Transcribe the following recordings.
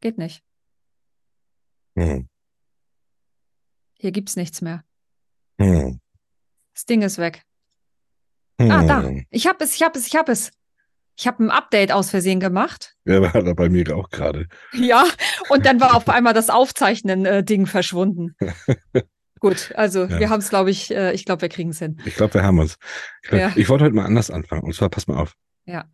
geht nicht. Hm. Hier gibt's nichts mehr. Hm. Das Ding ist weg. Hm. Ah, da. Ich hab es, ich hab es, ich hab es. Ich habe ein Update aus Versehen gemacht. Ja, war da bei mir auch gerade. Ja, und dann war auf einmal das Aufzeichnen-Ding verschwunden. Gut, also Ja. wir haben es, glaube ich, äh, ich glaube, wir kriegen es hin. Ich glaube, wir haben uns. Ich, glaub, Ja. ich wollte heute mal anders anfangen. Und zwar, pass mal auf. Ja.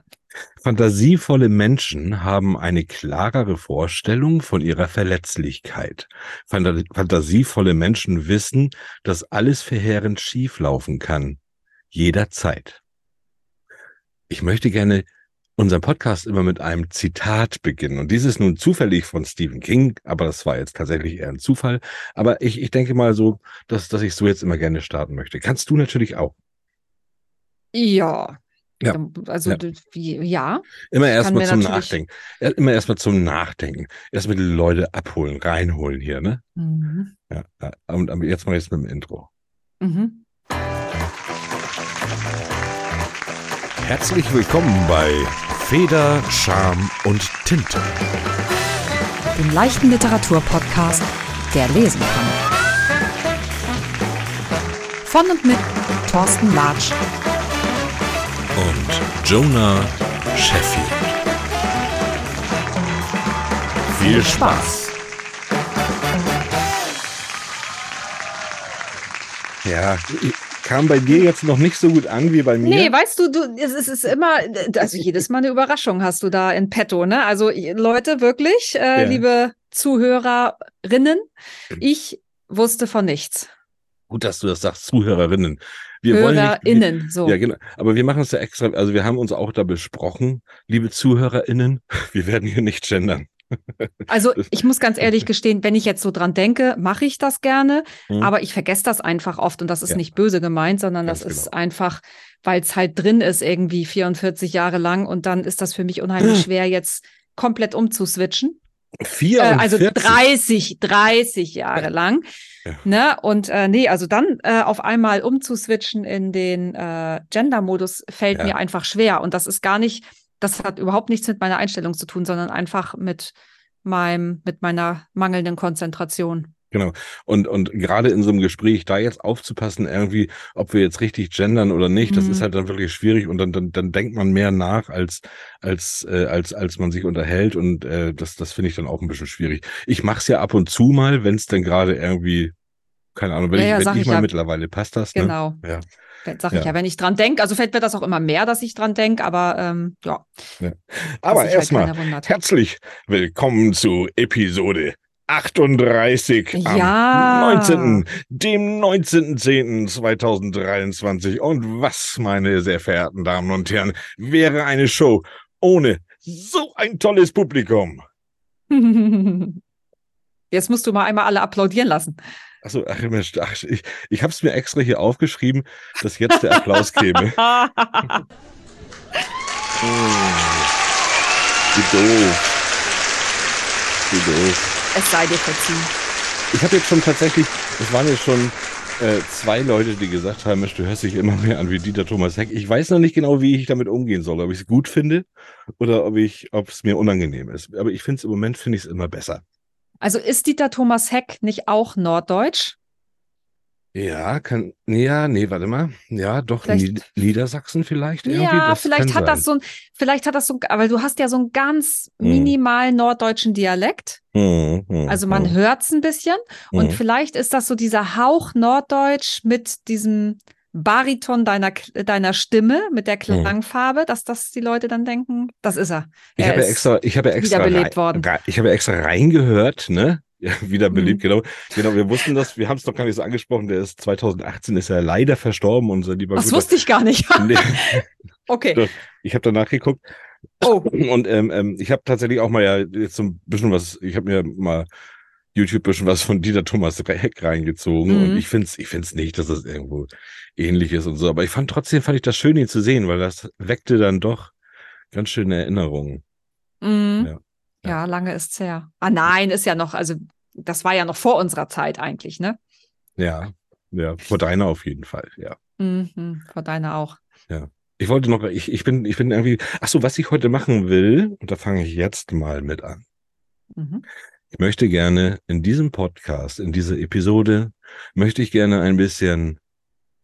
Fantasievolle Menschen haben eine klarere Vorstellung von ihrer Verletzlichkeit. Fantasievolle Menschen wissen, dass alles verheerend schieflaufen kann. Jederzeit. Ich möchte gerne unseren Podcast immer mit einem Zitat beginnen. Und dieses nun zufällig von Stephen King, aber das war jetzt tatsächlich eher ein Zufall. Aber ich, ich denke mal so, dass, dass ich so jetzt immer gerne starten möchte. Kannst du natürlich auch. Ja. Ja. Also, Ja. wie, ja. Immer erstmal zum Nachdenken. Immer erstmal zum Nachdenken. Erstmal die Leute abholen, reinholen hier, ne? Mhm. Ja. Und aber jetzt mal jetzt mit dem Intro. Mhm. Herzlich willkommen bei Feder, Scham und Tinte. Dem leichten Literaturpodcast, der lesen kann. Von und mit Thorsten Latsch. Und Jonah Sheffield. Viel Spaß. Ja, kam bei dir jetzt noch nicht so gut an wie bei mir. Nee, weißt du, du, es ist, es ist immer, also jedes Mal eine Überraschung hast du da in petto, ne? Also Leute, wirklich, äh, Ja. liebe Zuhörerinnen, ich wusste von nichts. Gut, dass du das sagst, Zuhörerinnen. Wir wollen nicht, HörerInnen, so. Ja, genau. Aber wir machen es ja extra, also wir haben uns auch da besprochen, liebe ZuhörerInnen, wir werden hier nicht gendern. Also ich muss ganz ehrlich gestehen, wenn ich jetzt so dran denke, mache ich das gerne, Hm. aber ich vergesse das einfach oft und das ist Ja. nicht böse gemeint, sondern Ganz das ist genau. einfach, weil es halt drin ist irgendwie 44 Jahre lang und dann ist das für mich unheimlich schwer jetzt komplett umzuswitchen. Äh, 44. also 30, 30 Jahre lang. Ja. Ne? Und äh, nee, also dann äh, auf einmal umzuswitchen in den äh, Gender-Modus fällt Ja. mir einfach schwer. Und das ist gar nicht, das hat überhaupt nichts mit meiner Einstellung zu tun, sondern einfach mit meinem, mit meiner mangelnden Konzentration. Genau. Und, und gerade in so einem Gespräch da jetzt aufzupassen, irgendwie, ob wir jetzt richtig gendern oder nicht, das Mhm. ist halt dann wirklich schwierig und dann, dann, dann denkt man mehr nach, als, als, äh, als, als man sich unterhält und äh, das, das finde ich dann auch ein bisschen schwierig. Ich mache es ja ab und zu mal, wenn es dann gerade irgendwie, keine Ahnung, wenn Ja, ich, ja, wenn ich ich mal ja. mittlerweile passt das, ne? Genau. Ja. Sag ich Ja. ja, wenn ich dran denke, also fällt mir das auch immer mehr, dass ich dran denke, aber ähm, ja. Aber dass sich halt erstmal, wundert. herzlich willkommen zu Episode 38 Ja. am 19., dem 19.10.2023. Und was, meine sehr verehrten Damen und Herren, wäre eine Show ohne so ein tolles Publikum? Jetzt musst du mal einmal alle applaudieren lassen. Achso, ach, ach, ich, ich habe es mir extra hier aufgeschrieben, dass jetzt der Applaus käme. Wie doof. Wie doof. Es sei dir verziehen. Ich habe jetzt schon tatsächlich, es waren jetzt schon äh, zwei Leute, die gesagt haben, Mensch, du hörst dich immer mehr an wie Dieter Thomas Heck. Ich weiß noch nicht genau, wie ich damit umgehen soll, ob ich es gut finde oder ob ich, ob es mir unangenehm ist. Aber ich finde es im Moment finde ich es immer besser. Also ist Dieter Thomas Heck nicht auch norddeutsch? Ja, kann, ja, nee, warte mal. Ja, doch, Vielleicht- Nied Niedersachsen vielleicht irgendwie. Ja, das vielleicht hat das sein. so ein, vielleicht hat das so, ein- aber du hast ja so einen ganz Mhm. minimal norddeutschen Dialekt. Hm, hm, Also man hm, hört's ein bisschen und hm. vielleicht ist das so dieser Hauch norddeutsch mit diesem Bariton deiner, deiner Stimme, mit der Klangfarbe, dass das die Leute dann denken, das ist er. Mhm. Ich Er habe ja extra, ich habe ja extra. Rein, ich habe ja extra reingehört, ne? Ja, wiederbelebt, Mhm. genau. Genau, wir wussten das, wir haben es noch gar nicht so angesprochen, der ist 2018 ist er leider verstorben, unser lieber Das guter- wusste ich gar nicht. Nee, okay. ich habe danach geguckt Oh. und ähm, ähm, ich habe tatsächlich auch mal ja jetzt so ein bisschen was, ich habe mir mal YouTube ein bisschen was von Dieter Thomas Heck reingezogen Mhm. und ich finde es ich find's nicht, dass das irgendwo ähnlich ist und so, aber ich fand trotzdem, fand ich das schön, ihn zu sehen, weil das weckte dann doch ganz schöne Erinnerungen. Mhm. Ja. Ja. lange ist's her. Ah nein, ist ja noch, also das war ja noch vor unserer Zeit eigentlich, ne? Ja, ja, vor deiner auf jeden Fall, ja. Mhm, vor deiner auch. Ich wollte noch, ich, ich bin, ich bin irgendwie, ach so, was ich heute machen will, und da fange ich jetzt mal mit an. Mhm. Ich möchte gerne in diesem Podcast, in dieser Episode, möchte ich gerne ein bisschen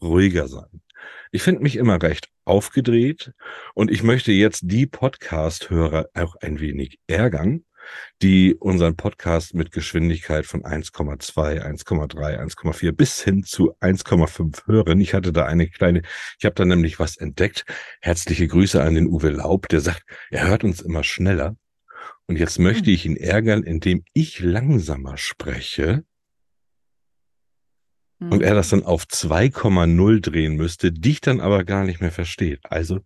ruhiger sein. Ich finde mich immer recht aufgedreht und ich möchte jetzt die Podcast-Hörer auch ein wenig ärgern, die unseren Podcast mit Geschwindigkeit von 1,2, 1,3, 1,4 bis hin zu 1,5 hören. Ich hatte da eine kleine, ich habe da nämlich was entdeckt. Herzliche Grüße an den Uwe Laub, der sagt, er hört uns immer schneller. Und jetzt möchte hm. ich ihn ärgern, indem ich langsamer spreche und er das hm. dann auf 2,0 drehen müsste, dich dann aber gar nicht mehr versteht. Also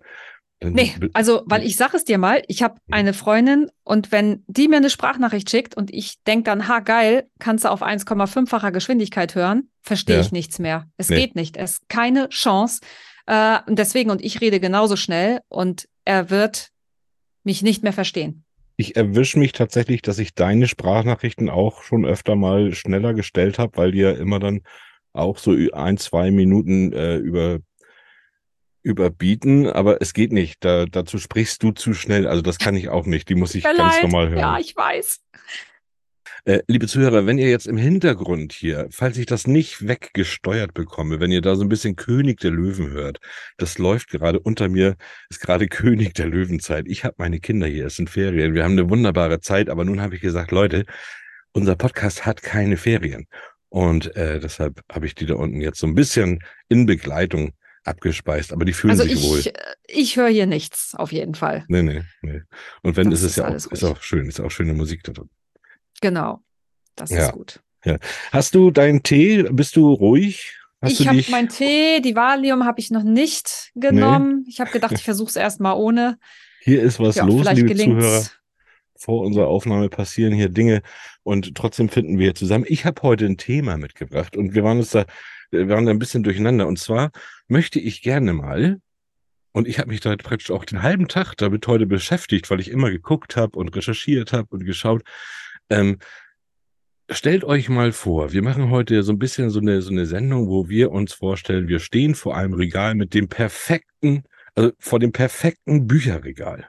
Nee, also, weil ich sage es dir mal, ich habe hm. eine Freundin und wenn die mir eine Sprachnachricht schickt und ich denke dann, ha, geil, kannst du auf 1,5-facher Geschwindigkeit hören, verstehe ja. ich nichts mehr. Es nee. geht nicht. Es ist keine Chance. Äh, deswegen, und ich rede genauso schnell und er wird mich nicht mehr verstehen. Ich erwische mich tatsächlich, dass ich deine Sprachnachrichten auch schon öfter mal schneller gestellt habe, weil die ja immer dann auch so ein, zwei Minuten äh, über überbieten, aber es geht nicht. Da, dazu sprichst du zu schnell. Also das kann ich auch nicht. Die muss ich ganz leid. normal hören. Ja, ich weiß. Äh, liebe Zuhörer, wenn ihr jetzt im Hintergrund hier, falls ich das nicht weggesteuert bekomme, wenn ihr da so ein bisschen König der Löwen hört, das läuft gerade unter mir, ist gerade König der Löwenzeit. Ich habe meine Kinder hier, es sind Ferien, wir haben eine wunderbare Zeit, aber nun habe ich gesagt, Leute, unser Podcast hat keine Ferien. Und äh, deshalb habe ich die da unten jetzt so ein bisschen in Begleitung abgespeist, aber die fühlen also sich ich, wohl. Ich höre hier nichts, auf jeden Fall. Nee, nee, nee. Und wenn, das ist es ja auch, ist auch schön, ist auch schöne Musik da drin. Genau, das ja. ist gut. Ja. Hast du deinen Tee? Bist du ruhig? Hast ich habe meinen Tee, die Valium habe ich noch nicht genommen. Nee. Ich habe gedacht, ich versuche es erstmal ohne. Hier ist was ja, los, liebe gelingt's. Zuhörer. Vor unserer Aufnahme passieren hier Dinge und trotzdem finden wir zusammen. Ich habe heute ein Thema mitgebracht und wir waren uns da wir waren da ein bisschen durcheinander. Und zwar möchte ich gerne mal, und ich habe mich da praktisch auch den halben Tag damit heute beschäftigt, weil ich immer geguckt habe und recherchiert habe und geschaut. Ähm, stellt euch mal vor, wir machen heute so ein bisschen so eine, so eine Sendung, wo wir uns vorstellen, wir stehen vor einem Regal mit dem perfekten, also vor dem perfekten Bücherregal.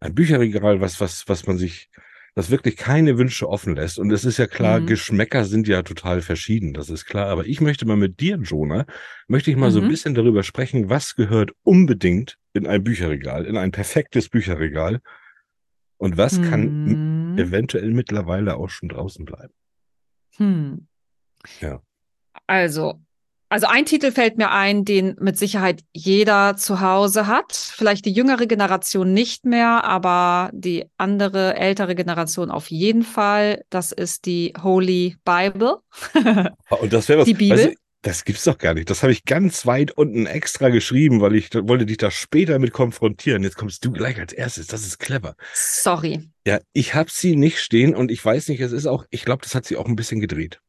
Ein Bücherregal, was, was, was man sich das wirklich keine Wünsche offen lässt. Und es ist ja klar, mhm. Geschmäcker sind ja total verschieden, das ist klar. Aber ich möchte mal mit dir, Jonah, möchte ich mal mhm. so ein mhm. bisschen darüber sprechen, was gehört unbedingt in ein Bücherregal, in ein perfektes Bücherregal. Und was mhm. kann eventuell mittlerweile auch schon draußen bleiben? Hm. Ja. Also, also ein Titel fällt mir ein, den mit Sicherheit jeder zu Hause hat. Vielleicht die jüngere Generation nicht mehr, aber die andere ältere Generation auf jeden Fall. Das ist die Holy Bible. Und das wäre was. Die Bibel. Also, das gibt's doch gar nicht. Das habe ich ganz weit unten extra geschrieben, weil ich wollte dich da später mit konfrontieren. Jetzt kommst du gleich als erstes. Das ist clever. Sorry. Ja, ich habe sie nicht stehen und ich weiß nicht, es ist auch, ich glaube, das hat sie auch ein bisschen gedreht.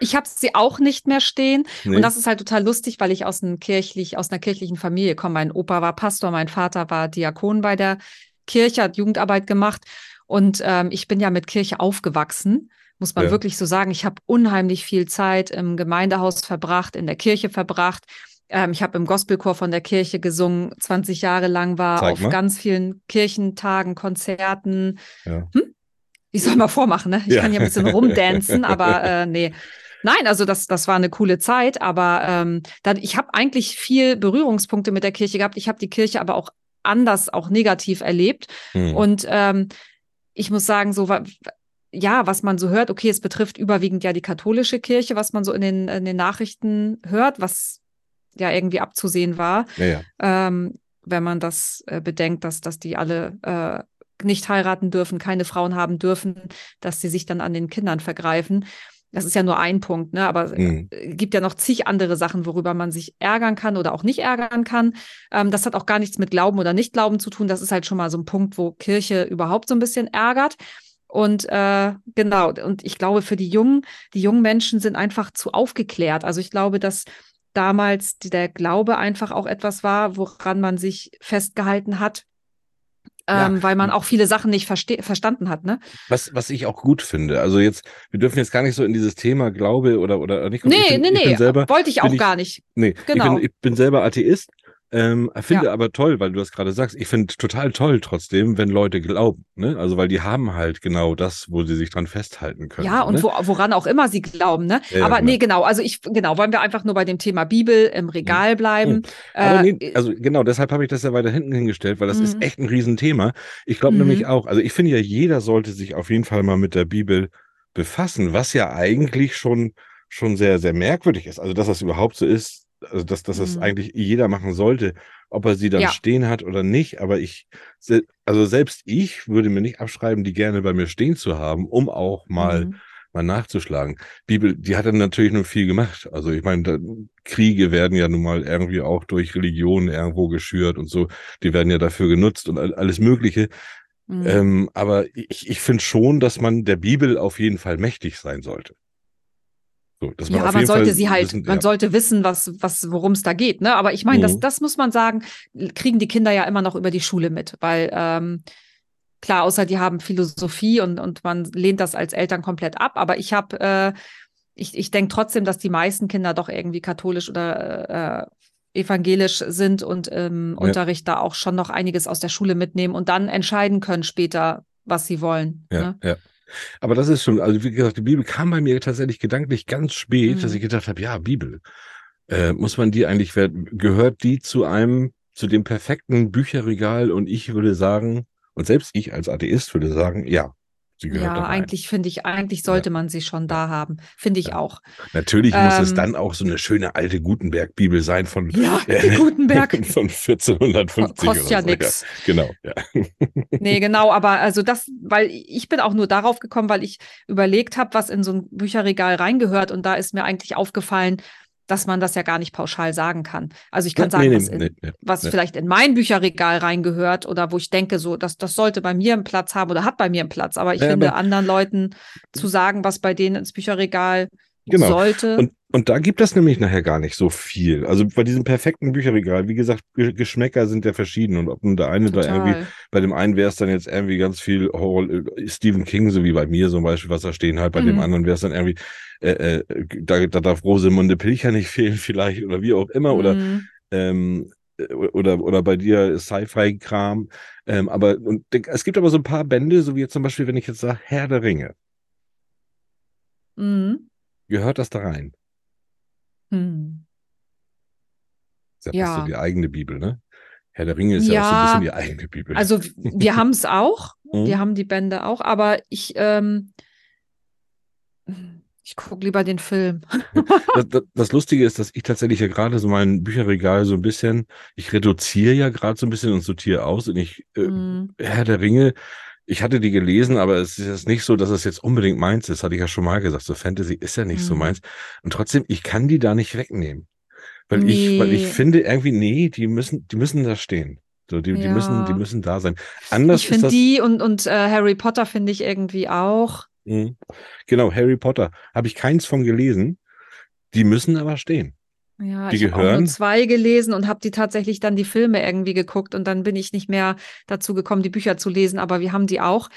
Ich habe sie auch nicht mehr stehen. Nee. Und das ist halt total lustig, weil ich aus, kirchlich, aus einer kirchlichen Familie komme. Mein Opa war Pastor, mein Vater war Diakon bei der Kirche, hat Jugendarbeit gemacht. Und ähm, ich bin ja mit Kirche aufgewachsen, muss man ja. wirklich so sagen. Ich habe unheimlich viel Zeit im Gemeindehaus verbracht, in der Kirche verbracht. Ähm, ich habe im Gospelchor von der Kirche gesungen, 20 Jahre lang war Zeig auf mal. ganz vielen Kirchentagen, Konzerten. Ja. Hm? Ich soll mal vormachen, ne? Ich ja. kann hier ein bisschen rumdancen, aber äh, nee. Nein, also das, das war eine coole Zeit, aber ähm, dann, ich habe eigentlich viel Berührungspunkte mit der Kirche gehabt. Ich habe die Kirche aber auch anders, auch negativ erlebt. Mhm. Und ähm, ich muss sagen, so ja, was man so hört, okay, es betrifft überwiegend ja die katholische Kirche, was man so in den, in den Nachrichten hört, was ja irgendwie abzusehen war. Ja, ja. Ähm, wenn man das äh, bedenkt, dass, dass die alle äh, nicht heiraten dürfen, keine Frauen haben dürfen, dass sie sich dann an den Kindern vergreifen. Das ist ja nur ein Punkt, ne? aber mhm. es gibt ja noch zig andere Sachen, worüber man sich ärgern kann oder auch nicht ärgern kann. Ähm, das hat auch gar nichts mit Glauben oder Nicht-Glauben zu tun. Das ist halt schon mal so ein Punkt, wo Kirche überhaupt so ein bisschen ärgert. Und äh, genau, und ich glaube, für die Jungen, die jungen Menschen sind einfach zu aufgeklärt. Also ich glaube, dass damals der Glaube einfach auch etwas war, woran man sich festgehalten hat ähm, ja. weil man auch viele Sachen nicht verstanden hat. Ne? Was, was ich auch gut finde. Also jetzt, wir dürfen jetzt gar nicht so in dieses Thema Glaube oder, oder nicht. Nee, bin, nee, nee, wollte ich auch ich, gar nicht. Nee, genau. ich, bin, ich bin selber Atheist. Ähm, finde ja. aber toll, weil du das gerade sagst. Ich finde total toll trotzdem, wenn Leute glauben. Ne? Also weil die haben halt genau das, wo sie sich dran festhalten können. Ja, und ne? wo, woran auch immer sie glauben. Ne? Ja, aber genau. nee, genau. Also ich, genau, wollen wir einfach nur bei dem Thema Bibel im Regal mhm. bleiben. Mhm. Äh, nee, also genau, deshalb habe ich das ja weiter hinten hingestellt, weil das mhm. ist echt ein Riesenthema. Ich glaube nämlich mhm. auch, also ich finde ja, jeder sollte sich auf jeden Fall mal mit der Bibel befassen, was ja eigentlich schon, schon sehr, sehr merkwürdig ist. Also dass das überhaupt so ist, also dass, dass das mhm. eigentlich jeder machen sollte, ob er sie dann ja. stehen hat oder nicht. Aber ich, also selbst ich würde mir nicht abschreiben, die gerne bei mir stehen zu haben, um auch mal, mhm. mal nachzuschlagen. Bibel, die hat dann natürlich nur viel gemacht. Also ich meine, Kriege werden ja nun mal irgendwie auch durch Religionen irgendwo geschürt und so. Die werden ja dafür genutzt und alles Mögliche. Mhm. Ähm, aber ich, ich finde schon, dass man der Bibel auf jeden Fall mächtig sein sollte. So, ja, man sollte Fall sie halt, wissen, man ja. sollte wissen, was, was, worum es da geht. Ne? Aber ich meine, mhm. das, das muss man sagen, kriegen die Kinder ja immer noch über die Schule mit, weil ähm, klar, außer die haben Philosophie und, und man lehnt das als Eltern komplett ab. Aber ich habe, äh, ich, ich denke trotzdem, dass die meisten Kinder doch irgendwie katholisch oder äh, evangelisch sind und im ja. Unterricht da auch schon noch einiges aus der Schule mitnehmen und dann entscheiden können später, was sie wollen. Ja, ne? ja. Aber das ist schon, also wie gesagt, die Bibel kam bei mir tatsächlich gedanklich ganz spät, mhm. dass ich gedacht habe, ja, Bibel. Äh, muss man die eigentlich, gehört die zu einem, zu dem perfekten Bücherregal? Und ich würde sagen, und selbst ich als Atheist würde sagen, ja, Sie gehört ja, eigentlich finde ich, eigentlich sollte ja. man sie schon da haben. Finde ich ja. auch. Natürlich ähm, muss es ähm, dann auch so eine schöne alte Gutenberg-Bibel sein von, ja, äh, Gutenberg. von 1450. Kostet ja so. nichts. Genau, ja. Nee, genau, aber also das, weil ich bin auch nur darauf gekommen, weil ich überlegt habe, was in so ein Bücherregal reingehört und da ist mir eigentlich aufgefallen, dass man das ja gar nicht pauschal sagen kann. Also ich kann sagen, nee, was, in, nee, was vielleicht in mein Bücherregal reingehört oder wo ich denke, so, dass das sollte bei mir einen Platz haben oder hat bei mir einen Platz. Aber ich ja, finde, aber anderen Leuten zu sagen, was bei denen ins Bücherregal genau. sollte. Und, und da gibt es nämlich nachher gar nicht so viel. Also bei diesem perfekten Bücherregal, wie gesagt, Geschmäcker sind ja verschieden. Und ob nun der eine Total. da irgendwie, bei dem einen wäre es dann jetzt irgendwie ganz viel Horror, äh, Stephen King, so wie bei mir zum Beispiel, was da stehen halt, bei mhm. dem anderen wäre es dann irgendwie, äh, äh, da, da darf Rosemunde Pilcher nicht fehlen vielleicht oder wie auch immer. Mhm. Oder ähm, äh, oder, oder bei dir Sci-Fi-Kram. Ähm, aber und es gibt aber so ein paar Bände, so wie jetzt zum Beispiel, wenn ich jetzt sage, Herr der Ringe. Mhm. Gehört das da rein? Hm. Das ist ja, ja. so die eigene Bibel, ne? Herr der Ringe ist ja, ja auch so ein bisschen die eigene Bibel. Also wir haben es auch, mhm. wir haben die Bände auch, aber ich, ähm, ich gucke lieber den Film. das, das, das, Lustige ist, dass ich tatsächlich ja gerade so mein Bücherregal so ein bisschen, ich reduziere ja gerade so ein bisschen und sortiere aus und ich, äh, mhm. Herr der Ringe, ich hatte die gelesen, aber es ist jetzt nicht so, dass es jetzt unbedingt meins ist, hatte ich ja schon mal gesagt. So Fantasy ist ja nicht mhm. so meins. Und trotzdem, ich kann die da nicht wegnehmen. Weil nee. ich, weil ich finde irgendwie, nee, die müssen, die müssen da stehen. So, die, ja. die müssen, die müssen da sein. Anders ich finde die und, und äh, Harry Potter finde ich irgendwie auch. Mhm. Genau, Harry Potter. Habe ich keins von gelesen. Die müssen aber stehen. Ja, die ich habe auch nur zwei gelesen und habe die tatsächlich dann die Filme irgendwie geguckt und dann bin ich nicht mehr dazu gekommen, die Bücher zu lesen, aber wir haben die auch.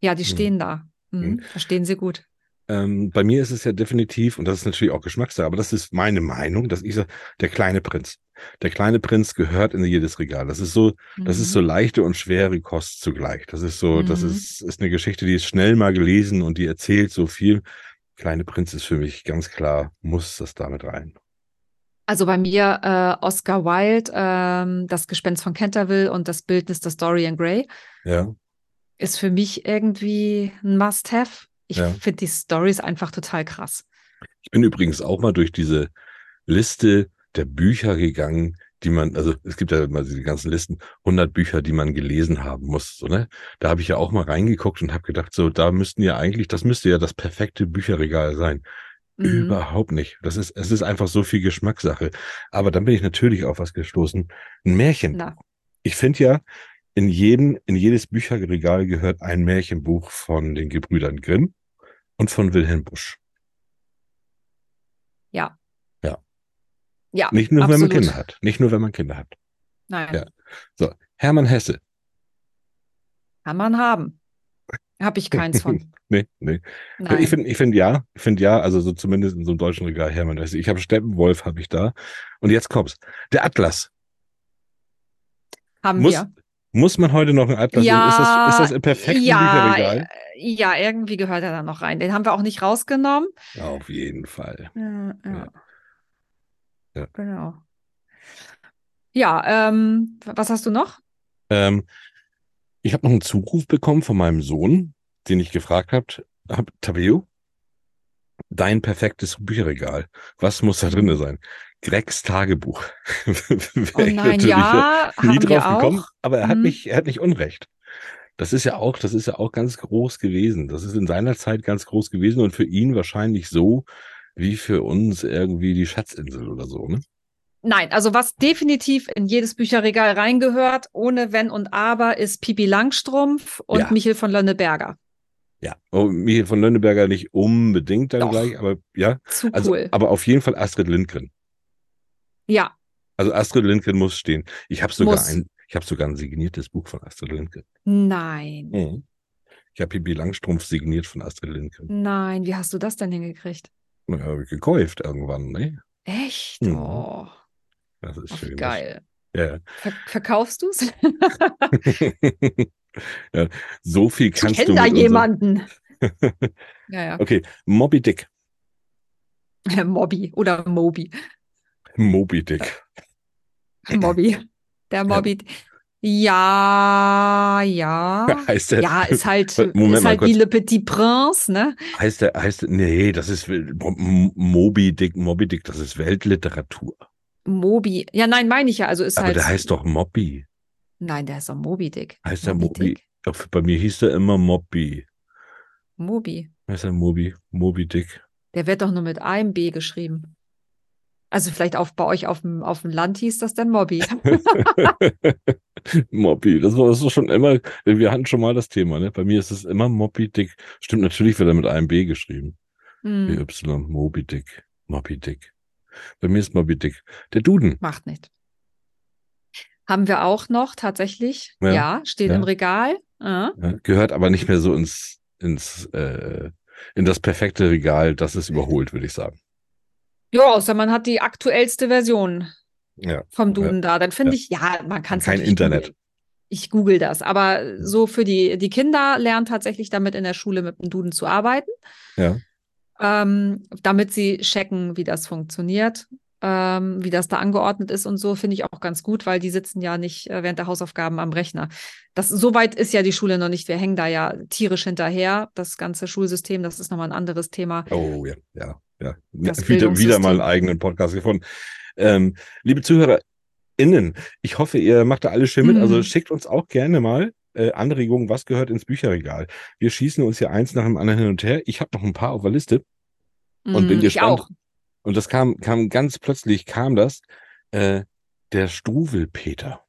Ja, die hm. stehen mhm. da. Mhm. Da stehen sie gut. Ähm, bei mir ist es ja definitiv, und das ist natürlich auch Geschmackssache, aber das ist meine Meinung, dass ich sage, der kleine Prinz. Der kleine Prinz gehört in jedes Regal. Das ist so, mhm. das ist so mhm. leichte und schwere Kost zugleich. Das ist so, mhm. das ist, ist eine Geschichte, die ist schnell mal gelesen und die erzählt so viel. Kleine Prinz ist für mich ganz klar, muss das damit rein. Also bei mir äh, Oscar Wilde, ähm, Das Gespenst von Canterville und das Bildnis des Dorian Gray. Ja. Ist für mich irgendwie ein Must-Have. Ich ja. finde die Stories einfach total krass. Ich bin übrigens auch mal durch diese Liste der Bücher gegangen, die man, also es gibt ja immer diese ganzen Listen, 100 Bücher, die man gelesen haben muss. So, ne? Da habe ich ja auch mal reingeguckt und habe gedacht, so, da müssten ja eigentlich, das müsste ja das perfekte Bücherregal sein. Mhm. Überhaupt nicht. Das ist, es ist einfach so viel Geschmackssache. Aber dann bin ich natürlich auf was gestoßen. Ein Märchen. Na. Ich finde ja, in jedem, in jedes Bücherregal gehört ein Märchenbuch von den Gebrüdern Grimm und von Wilhelm Busch. Ja. Ja. Ja. Nicht nur, absolut. wenn man Kinder hat. Nicht nur, wenn man Kinder hat. Nein. Ja. So. Hermann Hesse. Kann man haben. Habe ich keins von. nee, nee. Nein. Ich finde, ich finde ja, ich finde ja, also so zumindest in so einem deutschen Regal Hermann. Ich habe Steppenwolf, habe ich da. Und jetzt kommt's. Der Atlas. Haben muss, wir. Muss man heute noch ein Atlas Ja? Ist das, ist das im perfekten ja, Bücherregal? ja, irgendwie gehört er da noch rein. Den haben wir auch nicht rausgenommen. Auf jeden Fall. Ja, ja. Ja. Ja. Genau. Ja, ähm, was hast du noch? Ähm, ich habe noch einen Zuruf bekommen von meinem Sohn, den ich gefragt habe, hab, Tabeo, dein perfektes Bücherregal. Was muss da drin sein? Gregs Tagebuch. Oh nein, ja, nie drauf gekommen, auch. aber er hat Mhm. nicht, er hat nicht Unrecht. Das ist ja auch, das ist ja auch ganz groß gewesen. Das ist in seiner Zeit ganz groß gewesen und für ihn wahrscheinlich so wie für uns irgendwie die Schatzinsel oder so, ne? Nein, also was definitiv in jedes Bücherregal reingehört, ohne Wenn und Aber, ist Pipi Langstrumpf und Ja. Michel von Lönneberger. Ja. Oh, Michael von Lönneberger nicht unbedingt dann Doch. gleich, aber ja. Zu Also, cool. aber auf jeden Fall Astrid Lindgren. Ja, Also Astrid Lindgren muss stehen. Ich habe sogar Muss. ein, ich habe sogar ein signiertes Buch von Astrid Lindgren. nein. Mhm. Ich habe Pippi Langstrumpf signiert von Astrid Lindgren. Nein, wie hast du das denn hingekriegt? Na, habe ich gekauft irgendwann, ne? Echt? Mhm. Oh, Das ist ach, schön. geil. Ja. Ver verkaufst du es? ja. So viel Ich kannst du kenne da jemanden. ja, ja. Okay, Moby Dick. Mobby oder Moby. Moby Dick. Mobby. Der Mobby. Ja, ja. Heißt der, Ja, ist halt, Moment ist halt wie Le Petit Prince, ne? heißt der, heißt nee, das ist Moby Dick, Moby Dick, das ist Weltliteratur. Moby. Ja, nein, meine ich ja. Also ist Aber halt. der heißt doch Moby. Nein, der ist doch Moby Dick. Heißt der Moby Moby? Dick? Doch, Bei mir hieß der immer Moby. Moby. Heißt der Moby? Moby Dick. Der wird doch nur mit einem B geschrieben. Also vielleicht auf, bei euch auf dem, auf dem Land hieß das dann Mobby. Moby, das war das ist schon immer, wir hatten schon mal das Thema, ne? Bei mir ist es immer Moby Dick. Stimmt, natürlich wird er mit einem B geschrieben. Hm, Y, Moby Dick, Moby Dick. Bei mir ist Moby Dick. Der Duden. macht nicht. Haben wir auch noch tatsächlich. Ja, Ja, steht ja. im Regal. Ja. Gehört aber nicht mehr so ins, ins, äh, in das perfekte Regal, das ist überholt, würde ich sagen. Ja, außer man hat die aktuellste Version vom Duden da. Dann finde ich, ja, man kann es Kein Internet. Ich google das. Aber so für die, die Kinder lernen tatsächlich damit in der Schule mit dem Duden zu arbeiten, Ja. Ähm, damit sie checken, wie das funktioniert, ähm, wie das da angeordnet ist und so, finde ich auch ganz gut, weil die sitzen ja nicht äh, während der Hausaufgaben am Rechner. Das, so weit ist ja die Schule noch nicht. Wir hängen da ja tierisch hinterher. Das ganze Schulsystem, das ist nochmal ein anderes Thema. Oh ja, ja, ja. Das wieder, wieder mal einen eigenen Podcast gefunden. Ähm, liebe ZuhörerInnen, ich hoffe, ihr macht da alles schön mit. Mhm. Also schickt uns auch gerne mal äh, Anregungen, was gehört ins Bücherregal. Wir schießen uns hier eins nach dem anderen hin und her. Ich habe noch ein paar auf der Liste und bin Mm, ich gespannt. auch. Und das kam, kam ganz plötzlich, kam das, äh, der Struwelpeter.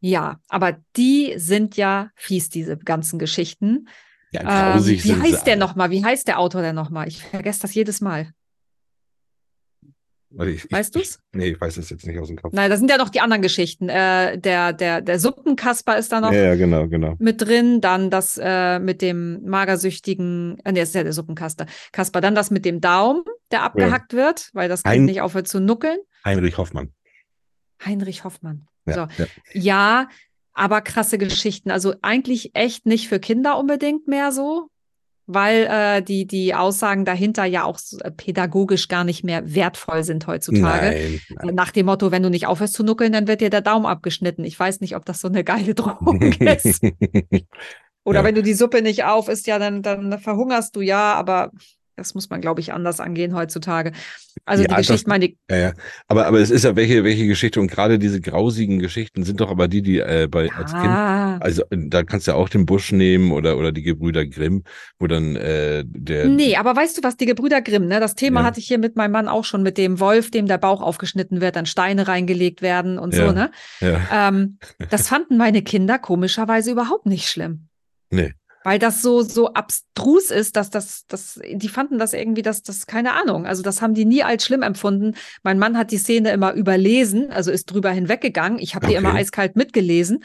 Ja, aber die sind ja fies, diese ganzen Geschichten. Ja, Ähm, grausig wie sind sie heißt der alle. nochmal? Wie heißt der Autor denn nochmal? Ich vergesse das jedes Mal. Ich, Weißt ich, du's? Nee, ich weiß es jetzt nicht aus dem Kopf. Nein, da sind ja noch die anderen Geschichten. Äh, der, der, der Suppenkasper ist da noch Ja, ja, genau, genau. mit drin. Dann das äh, mit dem magersüchtigen, äh, nee, das ist ja der Suppenkasper. Kasper. Dann das mit dem Daumen, der abgehackt wird, weil das Kind Ein- nicht aufhört zu nuckeln. Heinrich Hoffmann. Heinrich Hoffmann. Ja, So. ja. Ja, aber krasse Geschichten. Also eigentlich echt nicht für Kinder unbedingt mehr so, weil äh, die, die Aussagen dahinter ja auch äh, pädagogisch gar nicht mehr wertvoll sind heutzutage. Nein, nein. Nach dem Motto, wenn du nicht aufhörst zu nuckeln, dann wird dir der Daumen abgeschnitten. Ich weiß nicht, ob das so eine geile Drohung ist. Oder Ja. wenn du die Suppe nicht auf isst, ja, dann, dann verhungerst du ja, aber das muss man, glaube ich, anders angehen heutzutage. Also Ja, die Geschichte, meine, Ja, ja. Aber, aber es ist ja welche, welche Geschichte und gerade diese grausigen Geschichten sind doch aber die, die äh, bei, als Kind, ja, also äh, da kannst du ja auch den Busch nehmen oder, oder die Gebrüder Grimm, wo dann äh, der. Nee, aber weißt du was, die Gebrüder Grimm, ne? Das Thema Ja. hatte ich hier mit meinem Mann auch schon, mit dem Wolf, dem der Bauch aufgeschnitten wird, dann Steine reingelegt werden und Ja. so, ne? Ja, Ähm, das fanden meine Kinder komischerweise überhaupt nicht schlimm. nee. Weil das so, so abstrus ist, dass das, das, die fanden das irgendwie, dass das, keine Ahnung, also das haben die nie als schlimm empfunden. Mein Mann hat die Szene immer überlesen, also ist drüber hinweggegangen. Ich habe die immer Okay. eiskalt mitgelesen.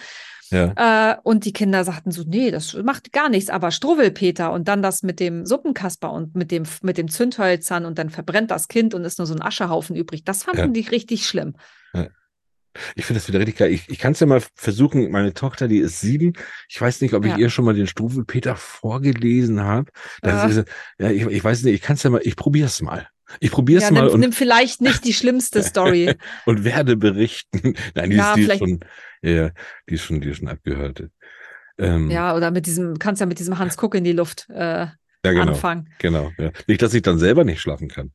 Ja. Äh, und die Kinder sagten so, nee, das macht gar nichts, aber Struwwelpeter und dann das mit dem Suppenkasper und mit dem, mit dem Zündhölzern und dann verbrennt das Kind und ist nur so ein Aschehaufen übrig. Das fanden Ja. die richtig schlimm. Ja. Ich finde das wieder richtig geil. Ich, ich kann es ja mal versuchen. Meine Tochter, die ist sieben. Ich weiß nicht, ob ich Ja. ihr schon mal den Struwelpeter vorgelesen habe. Ist, ja, ich, ich weiß nicht. Ich kann es ja mal. Ich probiere es mal. Ich probiere es Ja, mal nimm, und, nimm vielleicht nicht die schlimmste Story. und werde berichten. Nein, die, Ja, ist, die ist schon, ja, die ist schon, die ist schon abgehört. Ähm, ja, oder mit diesem, kannst ja mit diesem Hans Kuck in die Luft äh, ja, genau, anfangen. genau. Ja. Nicht, dass ich dann selber nicht schlafen kann.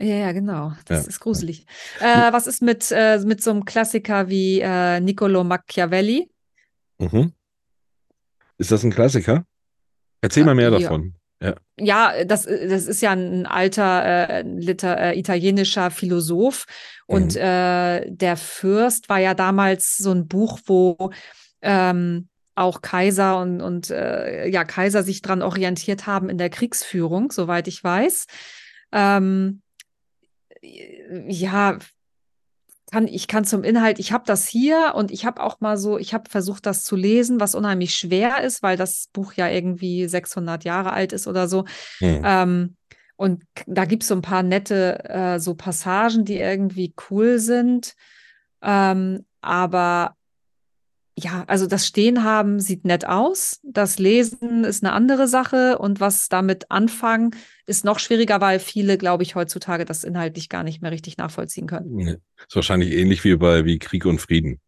Ja, ja, genau. Das Ja. ist gruselig. Äh, was ist mit, äh, mit so einem Klassiker wie äh, Niccolo Machiavelli? Mhm. Ist das ein Klassiker? Erzähl Äh, mal mehr ja. davon. Ja, das, das ist ja ein alter äh, Liter, äh, italienischer Philosoph. Und Mhm. äh, der Fürst war ja damals so ein Buch, wo ähm, auch Kaiser und, und äh, ja, Kaiser sich dran orientiert haben in der Kriegsführung, soweit ich weiß. Ähm, ja, kann, ich kann zum Inhalt, ich habe das hier und ich habe auch mal so, ich habe versucht, das zu lesen, was unheimlich schwer ist, weil das Buch ja irgendwie 600 Jahre alt ist oder so. Hm. Ähm, und da gibt es so ein paar nette äh, so Passagen, die irgendwie cool sind. Ähm, aber ja, also das Stehen haben sieht nett aus. Das Lesen ist eine andere Sache. Und was damit anfangen, ist noch schwieriger, weil viele, glaube ich, heutzutage das inhaltlich gar nicht mehr richtig nachvollziehen können. Nee. Ist wahrscheinlich ähnlich wie bei wie Krieg und Frieden.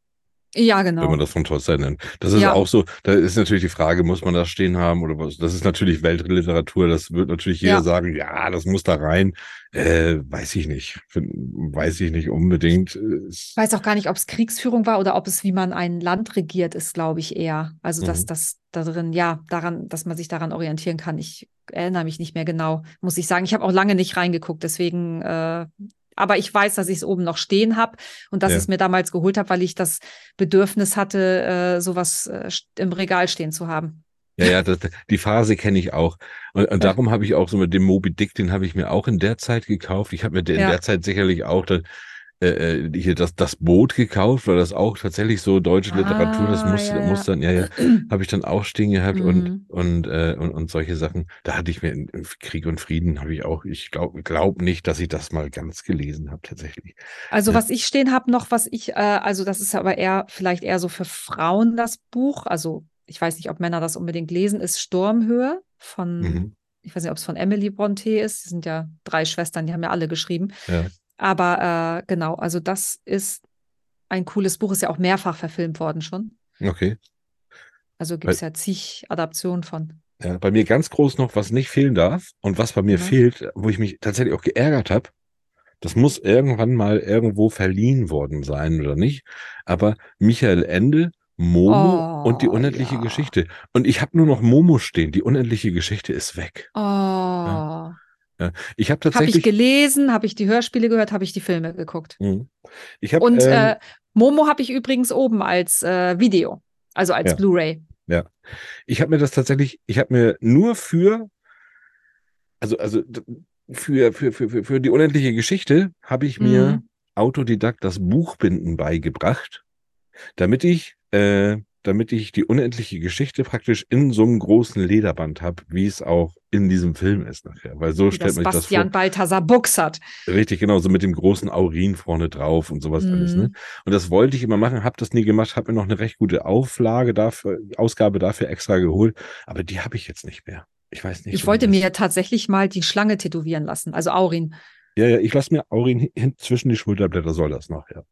Ja, wenn genau. man das von Tolstoi nennt. Das ist Ja. auch so, da ist natürlich die Frage, muss man das stehen haben oder was? Das ist natürlich Weltliteratur, das wird natürlich jeder Ja. sagen, ja, das muss da rein. Äh, weiß ich nicht. Weiß ich nicht unbedingt. Ich weiß auch gar nicht, ob es Kriegsführung war oder ob es, wie man ein Land regiert, ist, glaube ich, eher. Also, dass Mhm. das da drin, ja, daran, dass man sich daran orientieren kann. Ich erinnere mich nicht mehr genau, muss ich sagen. Ich habe auch lange nicht reingeguckt, deswegen, äh, aber ich weiß, dass ich es oben noch stehen habe und dass Ja. ich es mir damals geholt habe, weil ich das Bedürfnis hatte, äh, sowas äh, im Regal stehen zu haben. Ja, ja, das, die Phase kenne ich auch. Und, und Ja. darum habe ich auch so mit dem Moby Dick, den habe ich mir auch in der Zeit gekauft. Ich habe mir de- in Ja. der Zeit sicherlich auch das, äh, äh, hier das, das Boot gekauft, weil das auch tatsächlich so deutsche Literatur, das Ah, muss, ja, ja. muss dann, ja, ja, habe ich dann auch stehen gehabt Mhm. und, und, äh, und, und solche Sachen. Da hatte ich mir in, in Krieg und Frieden habe ich auch, ich glaube glaub nicht, dass ich das mal ganz gelesen habe, tatsächlich. Also Ja. was ich stehen habe noch, was ich, äh, also das ist aber eher vielleicht eher so für Frauen das Buch. Also ich weiß nicht, ob Männer das unbedingt lesen, ist Sturmhöhe von, Mhm. ich weiß nicht, ob es von Emily Bronte ist. Die sind ja drei Schwestern, die haben ja alle geschrieben. Ja. Aber äh, genau, also das ist ein cooles Buch, ist ja auch mehrfach verfilmt worden schon. Okay. Also gibt es ja zig Adaptionen von. Ja, bei mir ganz groß noch, was nicht fehlen darf und was bei mir Ja. fehlt, wo ich mich tatsächlich auch geärgert habe. Das muss irgendwann mal irgendwo verliehen worden sein oder nicht. Aber Michael Ende, Momo Oh, und die unendliche ja. Geschichte. Und ich habe nur noch Momo stehen. Die unendliche Geschichte ist weg. Oh, Ja. Ich habe habe ich tatsächlich. gelesen, habe ich die Hörspiele gehört, habe ich die Filme geguckt. Mhm. ich habe Und ähm, äh, Momo habe ich übrigens oben als äh, Video, also als Ja. Blu-ray. Ich habe mir das tatsächlich, ich habe mir nur für, also, also für, für, für, für, für die unendliche Geschichte habe ich mir Mhm. Autodidakt das Buchbinden beigebracht, damit ich, äh, damit ich die unendliche Geschichte praktisch in so einem großen Lederband habe, wie es auch in diesem Film ist nachher. Weil so Wie stellt man sich das Bastian vor. Balthasar Buchs Richtig, genau, so mit dem großen Aurin vorne drauf und sowas alles, ne? Mhm. Und das wollte ich immer machen, habe das nie gemacht, habe mir noch eine recht gute Auflage dafür, Ausgabe dafür extra geholt, aber die habe ich jetzt nicht mehr. Ich weiß nicht. Ich wo wollte mir tatsächlich mal die Schlange tätowieren lassen, also Aurin. Ja, ja, ich lasse mir Aurin hin- zwischen die Schulterblätter soll das noch, ja.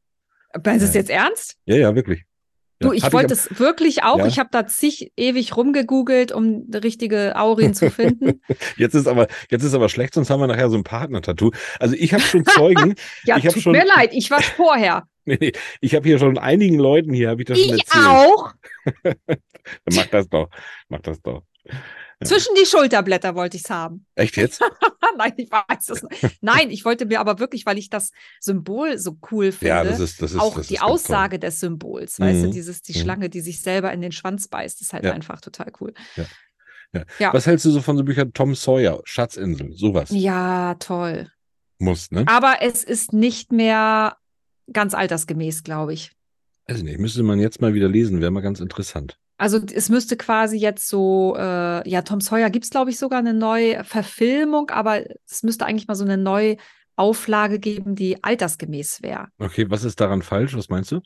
Meinst du es Ja. jetzt ernst? Ja, ja, wirklich. Du, ich wollte es wirklich auch. Ja. Ich habe da zig ewig rumgegoogelt, um die richtige Aurin zu finden. Jetzt ist aber, jetzt ist aber schlecht, sonst haben wir nachher so ein Partner-Tattoo. Also ich habe schon Zeugen, Ja, Ich tut schon- mir leid, ich war vorher. nee, nee, ich habe hier schon einigen Leuten hier, habe ich das schon Ich erzählt. auch. Mach das doch, mach das doch. Zwischen die Schulterblätter wollte ich es haben. Echt jetzt? Nein, ich weiß es nicht. Nein, ich wollte mir aber wirklich, weil ich das Symbol so cool finde. Ja, das ist, das ist auch das die Aussage des Symbols, weißt du, Mhm. dieses, die Mhm. Schlange, die sich selber in den Schwanz beißt, ist halt Ja. einfach total cool. Ja. Ja. Ja. Was hältst du so von so Büchern Tom Sawyer, Schatzinsel, sowas? Ja, toll. Muss, ne? Aber es ist nicht mehr ganz altersgemäß, glaube ich. Weiß ich nicht, müsste man jetzt mal wieder lesen, wäre mal ganz interessant. Also es müsste quasi jetzt so, äh, ja, Tom Sawyer gibt es, glaube ich, sogar eine neue Verfilmung, aber es müsste eigentlich mal so eine Auflage geben, die altersgemäß wäre. Okay, was ist daran falsch? Was meinst du?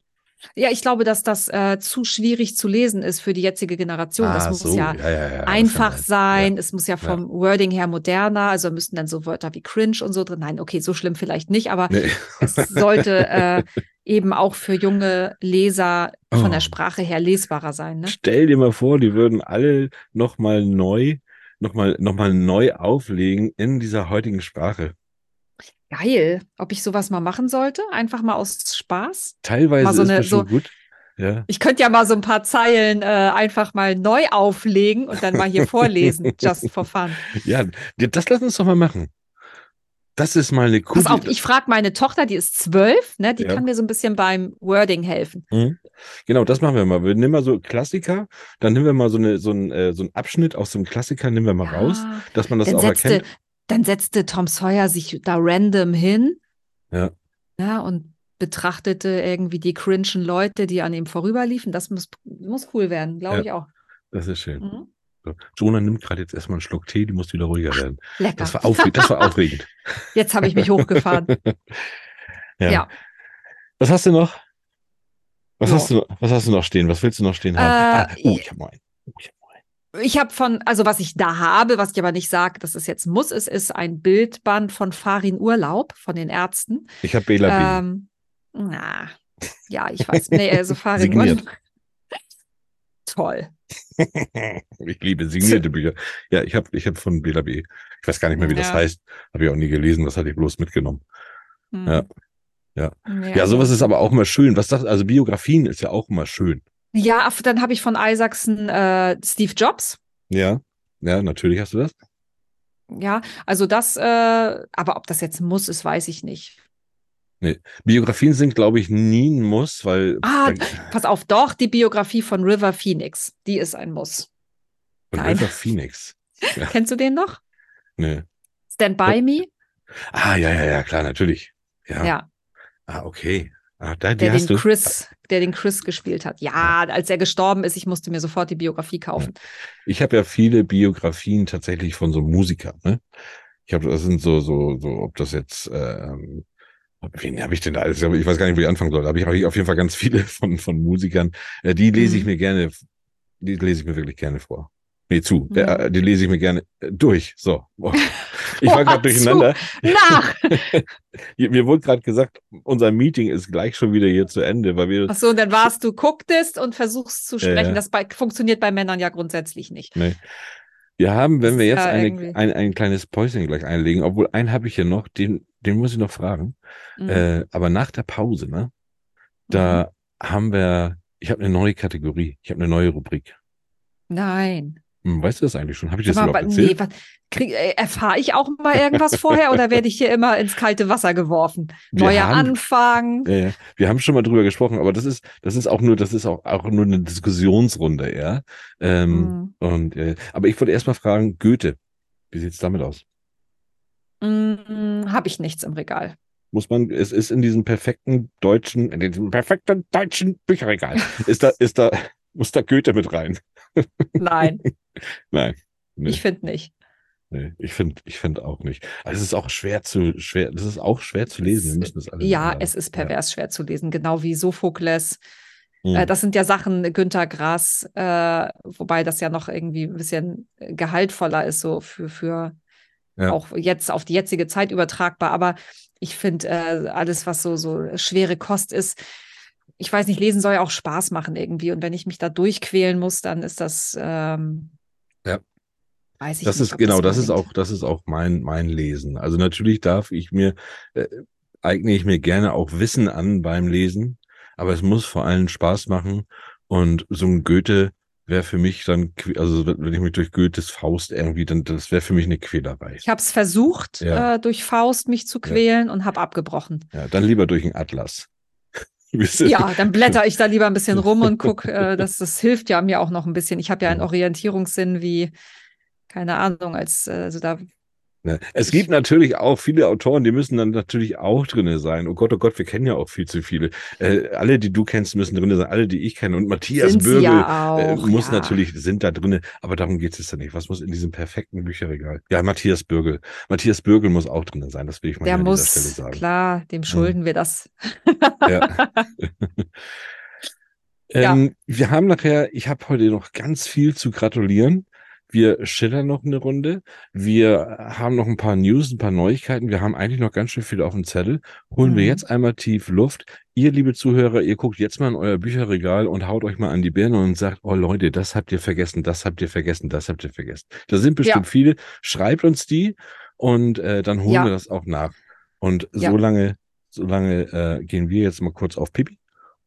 Ja, ich glaube, dass das äh, zu schwierig zu lesen ist für die jetzige Generation. Ah, das muss so. ja, Ja, ja, einfach sein. Es muss ja vom Wording her moderner. Also müssten dann so Wörter wie cringe und so drin. Nein, okay, so schlimm vielleicht nicht, aber Nee. es sollte äh, eben auch für junge Leser von Oh. der Sprache her lesbarer sein. Ne? Stell dir mal vor, die würden alle nochmal neu, nochmal noch mal neu auflegen in dieser heutigen Sprache. Geil. Ob ich sowas mal machen sollte? Einfach mal aus Spaß? Teilweise so ist eine- das schon so- gut. Ja. Ich könnte ja mal so ein paar Zeilen äh, einfach mal neu auflegen und dann mal hier vorlesen, just for fun. ja, das lass uns doch mal machen. Das ist mal eine coole. Pass auf, ich frage meine Tochter, die ist zwölf, ne, die Ja. kann mir so ein bisschen beim Wording helfen. Mhm. Genau, das machen wir mal. Wir nehmen mal so Klassiker, dann nehmen wir mal so, eine, so, ein, äh, so einen Abschnitt aus dem Klassiker, nehmen wir mal raus, Ja, dass man das dann auch erkennt. Dann setzte Tom Sawyer sich da random hin Ja. ja, und betrachtete irgendwie die cringen Leute, die an ihm vorüberliefen. Das muss, muss cool werden, glaube Ja. ich auch. Das ist schön. Mhm. So. Jonah nimmt gerade jetzt erstmal einen Schluck Tee, die muss wieder ruhiger werden. Lecker. Das war, aufregend. das war aufregend. Jetzt habe ich mich hochgefahren. Ja. Ja. Was hast du noch? Was Ja. hast du, was hast du noch stehen? Was willst du noch stehen haben? Äh, ah, oh, ich habe noch einen. Oh, ich hab. Ich habe von, also was ich da habe, was ich aber nicht sage, dass es jetzt muss, ist, ist ein Bildband von Farin Urlaub von den Ärzten. Ich habe Bela B. Ähm, na, ja, ich weiß. Nee, also Farin. Urlaub. Toll. Ich liebe signierte Bücher. Ja, ich habe ich hab von Bela B. Ich weiß gar nicht mehr, wie das Ja. heißt. Habe ich auch nie gelesen, das hatte ich bloß mitgenommen. Hm. Ja. Ja. Nee, Ja, sowas ist aber auch immer schön. Was sagt, also Biografien ist ja auch immer schön. Ja, dann habe ich von Isaacson äh, Steve Jobs. Ja. Ja, natürlich hast du das. Ja, also das, äh, aber ob das jetzt muss, ist, weiß ich nicht. Biografien sind, glaube ich, nie ein Muss, weil Ah, pass auf, doch, die Biografie von River Phoenix, die ist ein Muss. von nein. River Phoenix. Kennst du den noch? Nee. Stand By Me? Ah, ja, ja, ja, klar, natürlich. Ja. Ja, Ah, okay. Ah, da, der den. Chris, der den Chris gespielt hat. Ja, als er gestorben ist, ich musste mir sofort die Biografie kaufen. Ich habe ja viele Biografien tatsächlich von so Musikern. Ne? Ich habe, das sind so, so, so, ob das jetzt, ähm, wen habe ich denn da alles? Ich weiß gar nicht, wo ich anfangen soll. Da habe ich, hab ich auf jeden Fall ganz viele von, von Musikern. Äh, die lese ich Mhm. mir gerne, die lese ich mir wirklich gerne vor. Nee, zu. Mhm. Äh, die lese ich mir gerne äh, durch. So. Ich war gerade durcheinander. Nach! Mir wurde gerade gesagt, unser Meeting ist gleich schon wieder hier zu Ende, weil wir. Achso, und dann warst du, gucktest und versuchst zu sprechen. ja. Das bei, funktioniert bei Männern ja grundsätzlich nicht. Nee. Wir haben, wenn wir jetzt ja eine, ein, ein kleines Päuschen gleich einlegen, obwohl einen habe ich hier noch, den, den muss ich noch fragen. Mhm. Äh, aber nach der Pause, ne, da haben wir, ich habe eine neue Kategorie, ich habe eine neue Rubrik. Nein. Hm, weißt du das eigentlich schon? Habe ich das mal, überhaupt nee, erzählt? was, krieg, äh, erfahre ich auch mal irgendwas vorher oder werde ich hier immer ins kalte Wasser geworfen? Wir Neuer haben- Anfang. Ja, ja. Wir haben schon mal drüber gesprochen, aber das ist, das ist auch nur, das ist auch, auch nur eine Diskussionsrunde, ja. Ähm, Mhm. und, äh, aber ich wollte erst mal fragen, Goethe, wie sieht's damit aus? Mm, Habe ich nichts im Regal. Muss man, es ist in diesem perfekten deutschen, in diesem perfekten deutschen Bücherregal, ist da, ist da, muss da Goethe mit rein? Nein, Nein. Nee, ich finde nicht. nee, ich finde, ich finde auch nicht. Also es ist auch schwer zu, schwer, das ist auch schwer zu lesen. Wir müssen das alle Ja, miteinander- es ist pervers schwer zu lesen, genau wie Sophokles. Ja. Äh, das sind ja Sachen, Günter Grass, äh, wobei das ja noch irgendwie ein bisschen gehaltvoller ist, so für, für Ja. auch jetzt auf die jetzige Zeit übertragbar. Aber ich finde, äh, alles, was so, so schwere Kost ist, ich weiß nicht, lesen soll ja auch Spaß machen irgendwie. Und wenn ich mich da durchquälen muss, dann ist das, ähm, Ja. weiß ich Das nicht. ist genau, das ist unbedingt- auch, das ist auch mein mein Lesen. Also natürlich darf ich mir äh, eigne ich mir gerne auch Wissen an beim Lesen, aber es muss vor allem Spaß machen und so ein Goethe wäre für mich dann, also wenn ich mich durch Goethes Faust irgendwie, dann das wäre für mich eine Quälerei. Ich habe es versucht, Ja. äh, durch Faust mich zu quälen und habe abgebrochen. Ja, dann lieber durch einen Atlas. Ja, dann blätter ich da lieber ein bisschen rum und guck, äh, das, das hilft ja mir auch noch ein bisschen. Ich habe ja einen. Orientierungssinn wie, keine Ahnung, als äh, also da? Es gibt natürlich auch viele Autoren, die müssen dann natürlich auch drinne sein. Oh Gott, oh Gott, wir kennen ja auch viel zu viele. Äh, alle, die du kennst, müssen drinne sein. Alle, die ich kenne. Und Matthias Bürgel ja äh, muss ja. natürlich, sind da drinne. Aber darum geht es ja nicht. Was muss in diesem perfekten Bücherregal? Ja, Matthias Bürgel. Matthias Bürgel muss auch drinne sein. Das will ich mal Der an dieser muss, Stelle sagen. klar, dem schulden wir das. Ja. ähm, Wir haben nachher, ich habe heute noch ganz viel zu gratulieren. Wir schillern noch eine Runde. Wir haben noch ein paar News, ein paar Neuigkeiten. Wir haben eigentlich noch ganz schön viel auf dem Zettel. Holen wir Mhm. jetzt einmal tief Luft. Ihr, liebe Zuhörer, ihr guckt jetzt mal in euer Bücherregal und haut euch mal an die Birne und sagt, oh Leute, das habt ihr vergessen, das habt ihr vergessen, das habt ihr vergessen. Da sind bestimmt viele. Schreibt uns die und äh, dann holen Ja. wir das auch nach. Und Ja. so lange, so lange äh, gehen wir jetzt mal kurz auf Pipi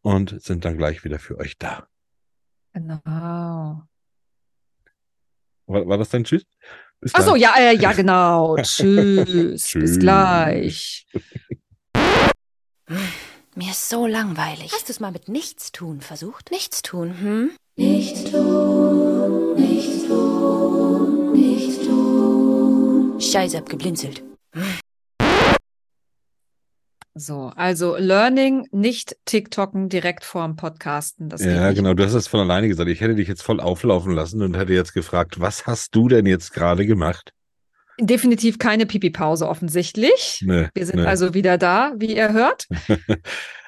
und sind dann gleich wieder für euch da. Genau. War, war das dein Tschüss? Bis Ach so, gleich. ja, äh, ja, genau. Tschüss. Tschüss. Bis gleich. Mir ist so langweilig. Hast du es mal mit Nichtstun versucht? Nichtstun, hm? Scheiße, hab geblinzelt. So, also Learning, nicht TikToken direkt vorm Podcasten. Das Ja, genau. Du hast das von alleine gesagt. Ich hätte dich jetzt voll auflaufen lassen und hätte jetzt gefragt, was hast du denn jetzt gerade gemacht? Definitiv keine Pipi-Pause offensichtlich. Nee, Wir sind nee. also wieder da, wie ihr hört.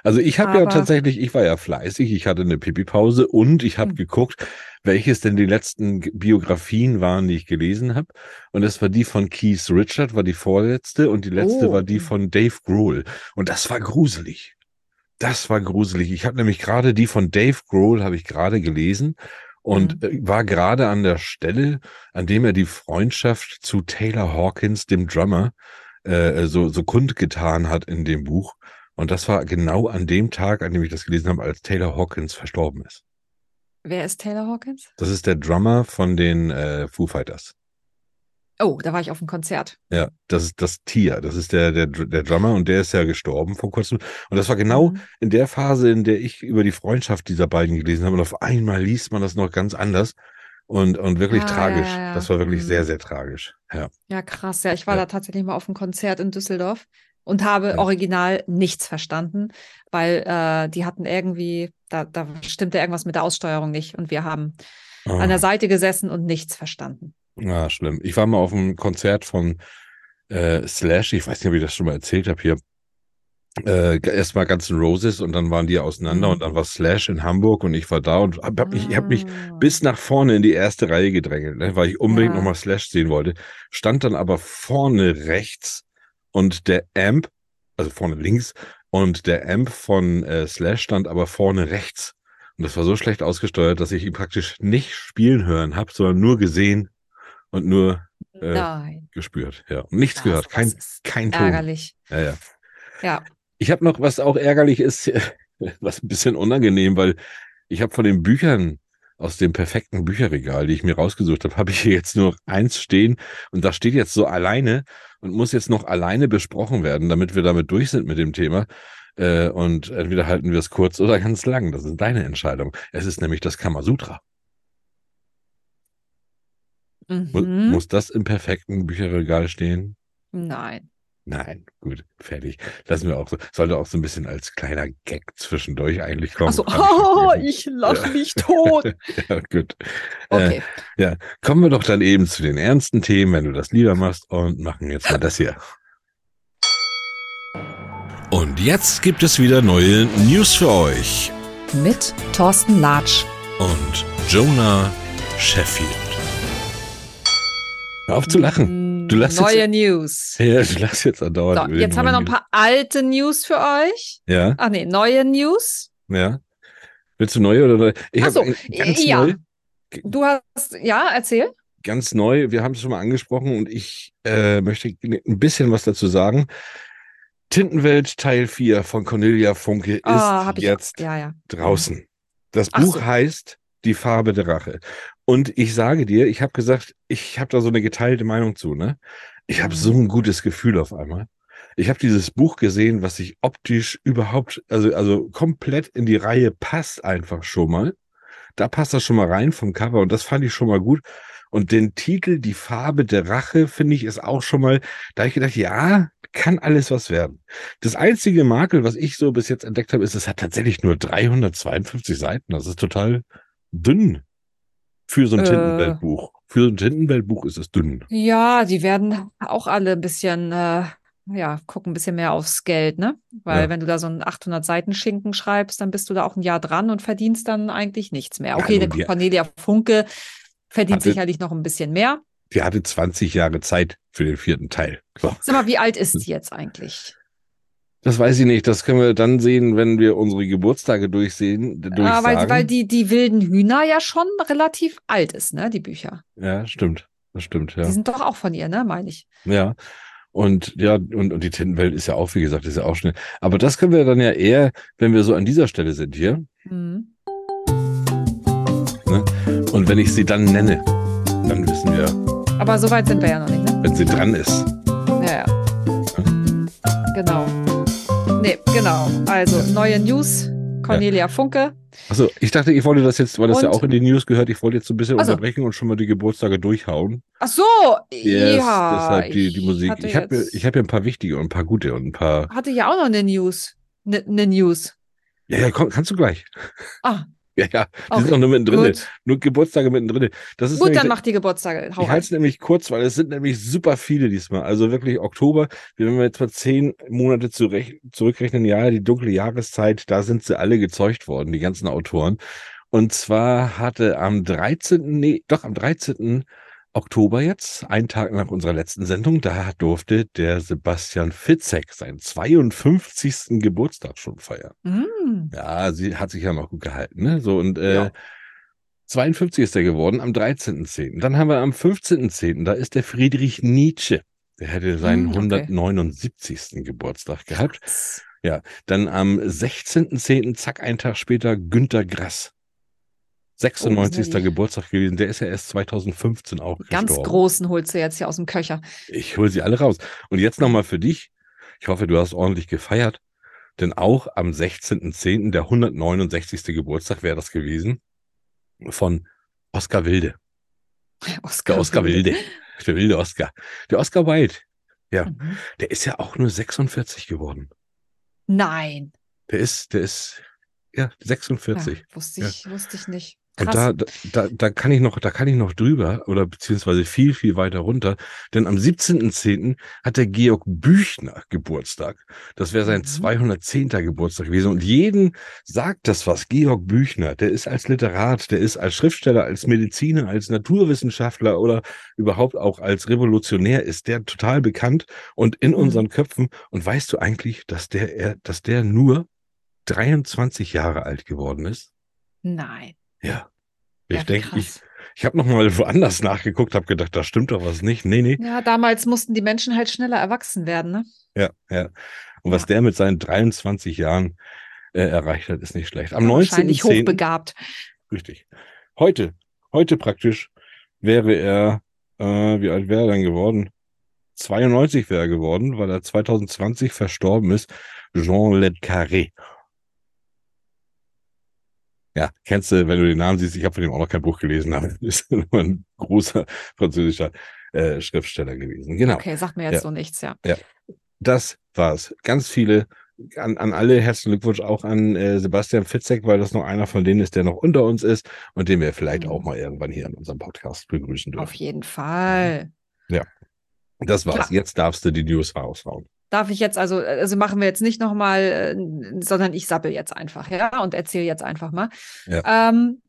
Also ich habe ja tatsächlich, ich war ja fleißig, ich hatte eine Pipi-Pause und ich habe Hm. geguckt, welches denn die letzten Biografien waren, die ich gelesen habe. Und das war die von Keith Richard, war die vorletzte und die letzte Oh. war die von Dave Grohl. Und das war gruselig. Das war gruselig. Ich habe nämlich gerade die von Dave Grohl habe ich gerade gelesen und äh, war gerade an der Stelle, an dem er die Freundschaft zu Taylor Hawkins, dem Drummer, äh, so, so kundgetan hat in dem Buch. Und das war genau an dem Tag, an dem ich das gelesen habe, als Taylor Hawkins verstorben ist. Wer ist Taylor Hawkins? Das ist der Drummer von den äh, Foo Fighters. Oh, da war ich auf dem Konzert. Ja, das ist das Tier. Das ist der, der, der Drummer und der ist ja gestorben vor kurzem. Und das war genau Mhm. in der Phase, in der ich über die Freundschaft dieser beiden gelesen habe. Und auf einmal liest man das noch ganz anders und, und wirklich Ah, tragisch. ja, ja. Das war wirklich Mhm. sehr, sehr tragisch. Ja. Ja, krass. Ja, ich war Ja. da tatsächlich mal auf dem Konzert in Düsseldorf und habe original nichts verstanden, weil äh, die hatten irgendwie, da, da stimmte irgendwas mit der Aussteuerung nicht und wir haben an Ah. der Seite gesessen und nichts verstanden. Ja, schlimm. Ich war mal auf einem Konzert von äh, Slash, ich weiß nicht, ob ich das schon mal erzählt habe hier. Äh, Erst mal Guns N' Roses und dann waren die auseinander Mhm. und dann war Slash in Hamburg und ich war da und hab, hab mich, ich habe mich Ah. bis nach vorne in die erste Reihe gedrängelt, ne, weil ich unbedingt Ja. nochmal Slash sehen wollte. Stand dann aber vorne rechts und der Amp, also vorne links, und der Amp von äh, Slash stand aber vorne rechts. Und das war so schlecht ausgesteuert, dass ich ihn praktisch nicht spielen hören habe, sondern nur gesehen und nur äh, gespürt. Ja. Und nichts Ja, gehört. sowas Kein, kein Ton. Ärgerlich. Ja, ja. Ja. Ich habe noch, was auch ärgerlich ist, was ein bisschen unangenehm, weil ich habe von den Büchern aus dem perfekten Bücherregal, die ich mir rausgesucht habe, habe ich hier jetzt nur eins stehen und das steht jetzt so alleine und muss jetzt noch alleine besprochen werden, damit wir damit durch sind mit dem Thema. Äh, und entweder halten wir es kurz oder ganz lang. Das ist deine Entscheidung. Es ist nämlich das Kamasutra. Mhm. Muss das im perfekten Bücherregal stehen? Nein. Nein, gut, fertig. Lassen wir auch so. Sollte auch so ein bisschen als kleiner Gag zwischendurch eigentlich kommen. Ich oh, ich lache Ja. mich tot. ja, gut. Äh, Okay. ja, kommen wir doch dann eben zu den ernsten Themen, wenn du das lieber machst und machen jetzt mal das hier. Und jetzt gibt es wieder neue News für euch Mit Thorsten Latsch. und Jonah Sheffield. Hör auf zu lachen. Du lachst Neue jetzt- News. Ja, du lachst jetzt andauernd. So, jetzt haben wir noch ein paar alte News für euch. Ja, Ach nee, neue News. ja. Willst du neue oder neue? Ich Ach so, ganz ja. neu. Du hast, ja, erzähl. ganz neu. Wir haben es schon mal angesprochen und ich äh, möchte ein bisschen was dazu sagen. Tintenwelt Teil 4 von Cornelia Funke ist Ah, hab ich, jetzt ja, ja. draußen. Das Ach Buch so. heißt Die Farbe der Rache. Und ich sage dir, ich habe gesagt, ich habe da so eine geteilte Meinung zu. Ne? Ich habe so ein gutes Gefühl auf einmal. Ich habe dieses Buch gesehen, was sich optisch überhaupt, also, also komplett in die Reihe passt einfach schon mal. Da passt das schon mal rein vom Cover und das fand ich schon mal gut. Und den Titel Die Farbe der Rache finde ich ist auch schon mal, da ich gedacht, ja, kann alles was werden. Das einzige Makel, was ich so bis jetzt entdeckt habe, ist, es hat tatsächlich nur 352 Seiten. Das ist total dünn für so ein Äh. Tintenweltbuch. Für so ein Tintenweltbuch ist es dünn. Ja, die werden auch alle ein bisschen, äh, ja, gucken ein bisschen mehr aufs Geld, ne? Weil Ja. wenn du da so einen 800 Seiten Schinken schreibst, dann bist du da auch ein Jahr dran und verdienst dann eigentlich nichts mehr. Ja, Okay, nun, der Cornelia Funke verdient Hatte- sicherlich noch ein bisschen mehr. Die hatte 20 Jahre Zeit für den vierten Teil. So. Sag mal, wie alt ist die jetzt eigentlich? Das weiß ich nicht. Das können wir dann sehen, wenn wir unsere Geburtstage durchsehen. Ah, Durchsagen. weil, weil die, die wilden Hühner ja schon relativ alt ist, ne? Die Bücher. ja, stimmt. Das stimmt, ja. Die sind doch auch von ihr, ne? Meine ich. Ja. Und ja, und, und die Tintenwelt ist ja auch, wie gesagt, ist ja auch schnell. Aber das können wir dann ja eher, wenn wir so an dieser Stelle sind hier. Mhm. Und wenn ich sie dann nenne, dann wissen wir, Aber so weit sind wir ja noch nicht, ne? wenn sie dran ist. Ja, ja. Genau. Nee, genau. Also neue News. Cornelia Funke. Achso, ich dachte, ich wollte das jetzt, weil das ja Und- auch in die News gehört, ich wollte jetzt so ein bisschen Ach so. unterbrechen und schon mal die Geburtstage durchhauen. Ach so, Yes, ja. deshalb die, die ich Musik. Ich habe ich hab ja ein paar wichtige und ein paar gute und ein paar. hatte ja auch noch eine News. Eine ne News. Ja, ja, komm, kannst du gleich. Ah, Ja, ja, die Okay, sind auch nur mittendrin. gut. Nur Geburtstage mittendrin. Das ist Gut, nämlich- dann mach die Geburtstage. Hau Ich halte es nämlich kurz, weil es sind nämlich super viele diesmal. Also wirklich Oktober, wenn wir jetzt mal zehn Monate zurückrechnen, ja, die dunkle Jahreszeit, da sind sie alle gezeugt worden, die ganzen Autoren. Und zwar hatte am 13., nee, doch am 13. Oktober jetzt, einen Tag nach unserer letzten Sendung, da durfte der Sebastian Fitzek seinen 52. Geburtstag schon feiern. Mm. Ja, sie hat sich ja noch gut gehalten, ne? So und äh, Ja. 52 ist er geworden am 13.10. Dann haben wir am 15.10. Da ist der Friedrich Nietzsche. Der hätte seinen Hm, okay. 179. Geburtstag gehabt. Dann am 16.10. zack, einen Tag später Günter Grass. 96. Oh, Geburtstag gewesen. Der ist ja erst 2015 auch Ganz gestorben. großen holst du jetzt hier aus dem Köcher. Ich hole sie alle raus. Und jetzt nochmal für dich. Ich hoffe, du hast ordentlich gefeiert. Denn auch am 16.10., der 169. Geburtstag wäre das gewesen, von Oscar Wilde. Oscar, Der Oscar Wilde. Der wilde Oscar. Der Oscar Wilde. Ja, Mhm. der ist ja auch nur 46 geworden. Nein. Der ist, der ist, ja, 46. Ja, wusste Ja. ich, wusste ich nicht. Und Krass. da, da, da, da kann ich noch, da kann ich noch drüber oder beziehungsweise viel, viel weiter runter. Denn am 17.10. hat der Georg Büchner Geburtstag. Das wäre sein Mhm. 210. Geburtstag gewesen. Und jeden sagt das was. Georg Büchner, der ist als Literat, der ist als Schriftsteller, als Mediziner, als Naturwissenschaftler oder überhaupt auch als Revolutionär ist der total bekannt und in Mhm. unseren Köpfen. Und weißt du eigentlich, dass der, er, dass der nur 23 Jahre alt geworden ist? Nein. Ja. Ich Ja, denke, ich, ich habe nochmal woanders nachgeguckt, habe gedacht, da stimmt doch was nicht. Nee, nee. Ja, damals mussten die Menschen halt schneller erwachsen werden, ne? Ja, ja. Und was Ja. der mit seinen 23 Jahren äh, erreicht hat, ist nicht schlecht. Am Ja, Wahrscheinlich 19.10. hochbegabt. Richtig. Heute, heute praktisch wäre er, äh, wie alt wäre er dann geworden? 92 wäre er geworden, weil er 2020 verstorben ist. Jean Le Carré. Ja, kennst du, wenn du den Namen siehst, ich habe von dem auch noch kein Buch gelesen, aber ist nur ein großer französischer äh, Schriftsteller gewesen. Genau. Okay, sagt mir jetzt Ja. so nichts, ja. Das war's. Ganz viele, an, an alle herzlichen Glückwunsch auch an äh, Sebastian Fitzek, weil das noch einer von denen ist, der noch unter uns ist und den wir vielleicht Mhm. auch mal irgendwann hier in unserem Podcast begrüßen Auf dürfen. jeden Fall. Das war's. Klar. Jetzt darfst du die News raushauen. Darf ich jetzt also, also machen wir jetzt nicht nochmal, äh, sondern ich sappel jetzt einfach, ja, und erzähle jetzt einfach mal. Ähm,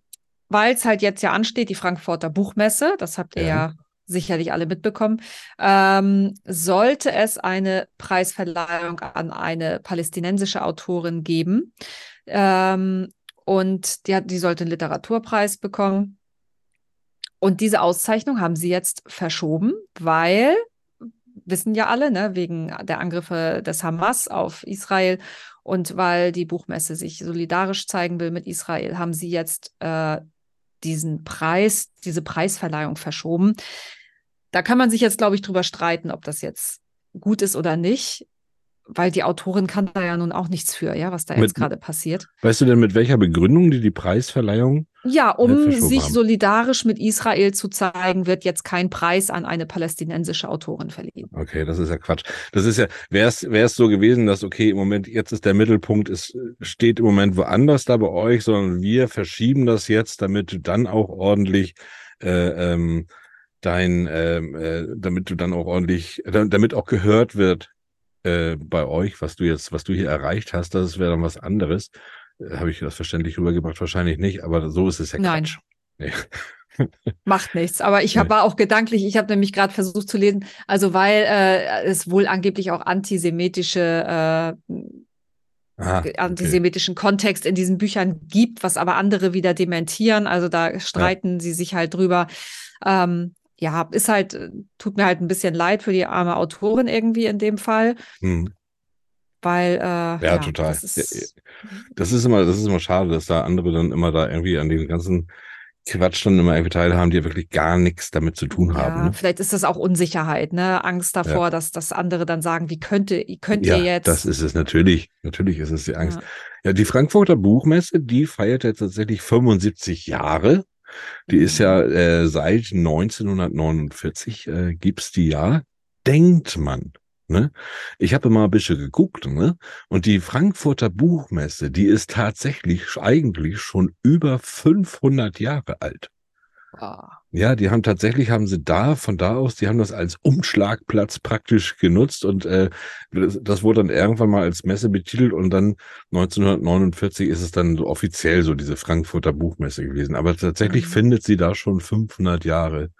Weil es halt jetzt ja ansteht, die Frankfurter Buchmesse, das habt ihr Ja. ja, sicherlich alle mitbekommen, ähm, sollte es eine Preisverleihung an eine palästinensische Autorin geben. Ähm, und die, hat, die sollte einen Literaturpreis bekommen. Und diese Auszeichnung haben sie jetzt verschoben, weil wissen ja alle, ne, wegen der Angriffe des Hamas auf Israel und weil die Buchmesse sich solidarisch zeigen will mit Israel, haben sie jetzt äh, diesen Preis, diese Preisverleihung verschoben. Da kann man sich jetzt, glaube ich, drüber streiten, ob das jetzt gut ist oder nicht, weil die Autorin kann da ja nun auch nichts für, ja, was da Mit- jetzt gerade passiert. Weißt du denn, mit welcher Begründung die die Preisverleihung? Ja, um verschoben sich haben. solidarisch mit Israel zu zeigen, wird jetzt kein Preis an eine palästinensische Autorin verliehen. Okay, das ist ja Quatsch. Das ist ja, wäre es wäre es so gewesen, dass okay, im Moment jetzt ist der Mittelpunkt, es steht im Moment woanders da bei euch, sondern wir verschieben das jetzt, damit du dann auch ordentlich äh, ähm, dein, ähm, äh, damit du dann auch ordentlich, da- damit auch gehört wird äh, bei euch, was du jetzt, was du hier erreicht hast, das wäre dann was anderes. Äh, Habe ich das verständlich rübergebracht? Wahrscheinlich nicht, aber so ist es ja Nein. Quatsch. Nee. Macht nichts. Aber ich hab, war auch gedanklich, ich habe nämlich gerade versucht zu lesen, also weil äh, es wohl angeblich auch antisemitische äh, Ah, okay. antisemitischen Kontext in diesen Büchern gibt, was aber andere wieder dementieren. Also da streiten sie sich halt drüber. Ähm, ja, ist halt, äh, tut mir halt ein bisschen leid für die arme Autorin irgendwie in dem Fall, Hm. weil äh, ja, Ja, total. Das ist, Das ist immer, das ist immer schade, dass da andere dann immer da irgendwie an dem ganzen Quatsch dann immer irgendwie teilhaben, die ja wirklich gar nichts damit zu tun ja, haben. Ne? vielleicht ist das auch Unsicherheit, ne? Angst davor, dass, dass andere dann sagen, wie könnte, könnt Ja, ihr jetzt? das ist es natürlich. Natürlich ist es die Angst. Ja. Ja, die Frankfurter Buchmesse, die feiert ja tatsächlich 75 Jahre. Die ist ja äh, seit 1949 äh, gibt's die ja. Denkt man. Ne? Ich habe mal ein bisschen geguckt, ne? Und die Frankfurter Buchmesse, die ist tatsächlich eigentlich schon über 500 Jahre alt. Ah. Ja, die haben tatsächlich, haben sie da, von da aus, die haben das als Umschlagplatz praktisch genutzt und äh, das, das wurde dann irgendwann mal als Messe betitelt und dann 1949 ist es dann so offiziell so diese Frankfurter Buchmesse gewesen. Aber tatsächlich Mhm. findet sie da schon 500 Jahre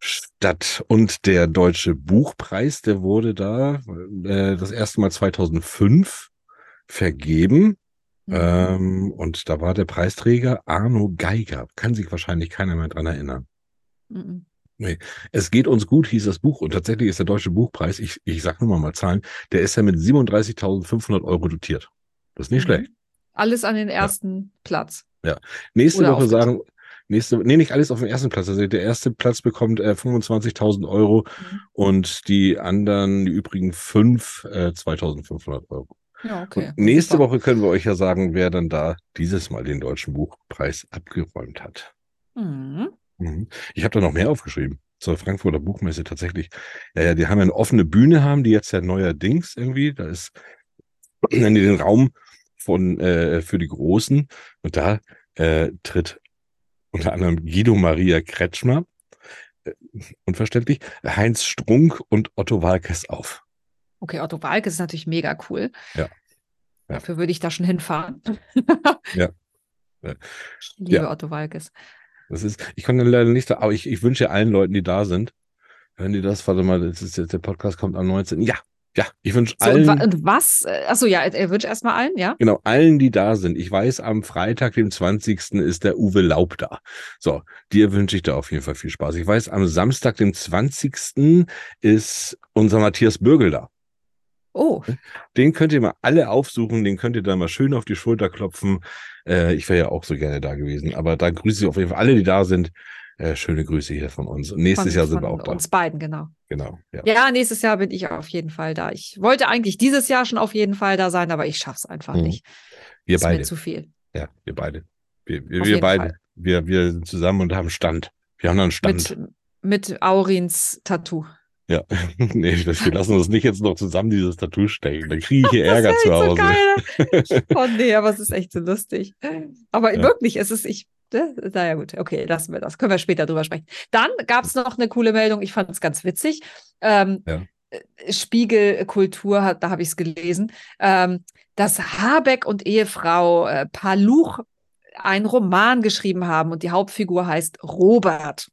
statt. Und der Deutsche Buchpreis, der wurde da äh, das erste Mal 2005 vergeben. Mhm. Ähm, und da war der Preisträger Arno Geiger. Kann sich wahrscheinlich keiner mehr dran erinnern. Mhm. Es geht uns gut, hieß das Buch. Und tatsächlich ist der Deutsche Buchpreis, ich, ich sag nur mal mal Zahlen, der ist ja mit 37.500 Euro dotiert. Das ist nicht Mhm. schlecht. Alles an den ersten Platz. Nächste Oder Woche sagen, nächste, nee, nicht alles auf dem ersten Platz. Also der erste Platz bekommt äh, 25.000 Euro Mhm. und die anderen, die übrigen fünf, äh, 2.500 Euro. Ja, okay. Nächste Super. Woche können wir euch ja sagen, wer dann da dieses Mal den Deutschen Buchpreis abgeräumt hat. Mhm. Mhm. Ich habe da noch mehr aufgeschrieben zur Frankfurter Buchmesse tatsächlich. Ja, ja, die haben ja eine offene Bühne, haben die jetzt ja neuerdings irgendwie. Da ist nennen die den Raum von äh, für die Großen und da äh, tritt unter anderem Guido Maria Kretschmer, äh, unverständlich, Heinz Strunk und Otto Walkes auf. Okay, Otto Walkes ist natürlich mega cool. Ja. Ja. Dafür würde ich da schon hinfahren. Ja. Ja. Ich liebe Ja. Otto Walkes. Das ist, ich konnte leider nicht, da, aber ich, ich wünsche allen Leuten, die da sind, hören die das, warte mal, das ist jetzt, der Podcast kommt am 19. Ja, ja, ich wünsche So, allen. und, und was? Äh, Achso, ja, er wünscht erstmal allen, ja? Genau, allen, die da sind. Ich weiß, am Freitag, dem 20. ist der Uwe Laub da. So, dir wünsche ich da auf jeden Fall viel Spaß. Ich weiß, am Samstag, dem 20. ist unser Matthias Bürgel da. Oh, Den könnt ihr mal alle aufsuchen, den könnt ihr da mal schön auf die Schulter klopfen. Äh, ich wäre ja auch so gerne da gewesen, aber da grüße ich auf jeden Fall alle, die da sind. Äh, schöne Grüße hier von uns. Und nächstes von, Jahr sind wir auch da. uns beiden, genau. Genau. Ja. Ja, nächstes Jahr bin ich auf jeden Fall da. Ich wollte eigentlich dieses Jahr schon auf jeden Fall da sein, aber ich schaff's einfach Mhm. nicht. Wir ist beide. mir zu viel. Ja, wir beide. Wir, wir, wir beide. Fall. Wir, wir sind zusammen und haben Stand. Wir haben dann Stand. Mit, mit Aurins Tattoo. Ja, nee, das, wir lassen uns nicht jetzt noch zusammen dieses Tattoo stechen. Dann kriege ich hier Ärger zu Hause. so. Oh nee, aber es ist echt so lustig. Aber Ja. wirklich, es ist, ich, ne, naja gut, okay, lassen wir das. Können wir später drüber sprechen. Dann gab es noch eine coole Meldung, ich fand es ganz witzig. Ähm, Ja. äh, Spiegelkultur, hat- da habe ich es gelesen, ähm, dass Habeck und Ehefrau äh, Paluch einen Roman geschrieben haben und die Hauptfigur heißt Robert.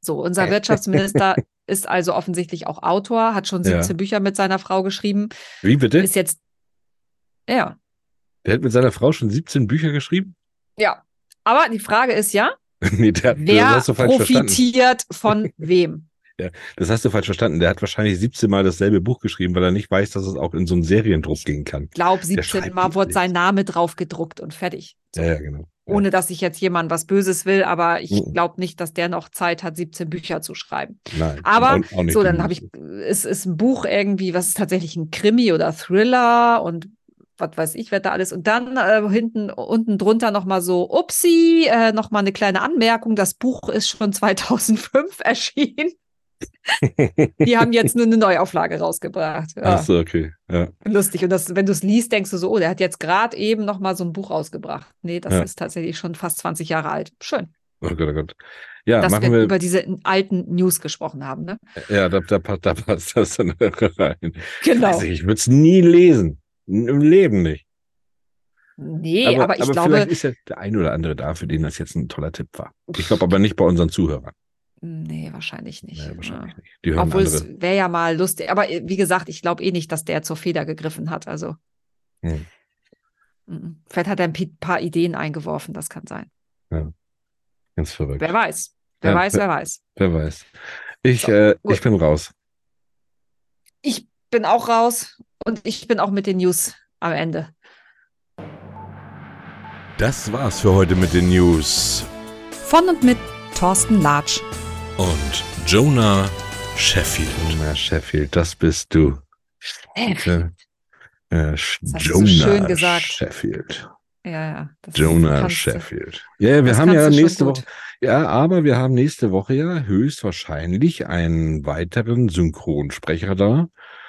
So, unser Wirtschaftsminister ist also offensichtlich auch Autor, hat schon Ja. 17 Bücher mit seiner Frau geschrieben, Wie bitte? ist jetzt, ja, Der hat mit seiner Frau schon 17 Bücher geschrieben? ja. Aber die Frage ist ja, nee, der wer profitiert von wem? Das hast du falsch verstanden. Der hat wahrscheinlich 17 Mal dasselbe Buch geschrieben, weil er nicht weiß, dass es auch in so einen Seriendruck gehen kann. Ich glaube, Der 17 schreibt Mal wurde sein Name drauf gedruckt und fertig. So. Ja, ja, genau. Ohne dass ich jetzt jemand was Böses will, aber ich Mhm. glaube nicht, dass der noch Zeit hat, 17 Bücher zu schreiben. Nein. Aber auch- auch so, dann habe ich, es ist ein Buch irgendwie, was ist tatsächlich ein Krimi oder Thriller und was weiß ich, wer da alles. Und dann äh, hinten, unten drunter nochmal so, upsi, äh, nochmal eine kleine Anmerkung. Das Buch ist schon 2005 erschienen. Die haben jetzt nur eine Neuauflage rausgebracht. Ja, Ach so, okay. Ja. lustig. Und das, wenn du es liest, denkst du so, oh, der hat jetzt gerade eben nochmal so ein Buch rausgebracht. Nee, das Ja. ist tatsächlich schon fast 20 Jahre alt. Schön, Oh Gott, oh Gott. Ja, dass wir wir. über diese alten News gesprochen haben. Ne? Ja, da, da, passt- da passt das dann rein. Genau. Weiß ich, würde es nie lesen. Im Leben nicht. Nee, aber, ich aber glaube, vielleicht ist ja der ein oder andere da, für den das jetzt ein toller Tipp war. Ich glaube aber nicht bei unseren Zuhörern. Nee, wahrscheinlich nicht. Nee, wahrscheinlich Ja. nicht. Die hören Obwohl andere. es wäre ja mal lustig. Aber äh, wie gesagt, ich glaube eh nicht, dass der zur Feder gegriffen hat. Also Hm. vielleicht hat er ein paar Ideen eingeworfen. Das kann sein. Ganz verrückt. Wer weiß. Wer Ja, weiß, wer- wer weiß. Wer weiß. Ich, So, äh, ich bin raus. Ich bin auch raus und ich bin auch mit den News am Ende. Das war's für heute mit den News. Von und mit Thorsten Latsch. Und Jonah Sheffield. Jonah Sheffield, das bist du. Sheffield. Äh, hast du so Jonah schön gesagt. Sheffield. Ja, ja. das Jonah kannst du- Sheffield. Ja, ja, wir haben ja nächste. Woche. Ja, aber wir haben nächste Woche ja höchstwahrscheinlich einen weiteren Synchronsprecher da.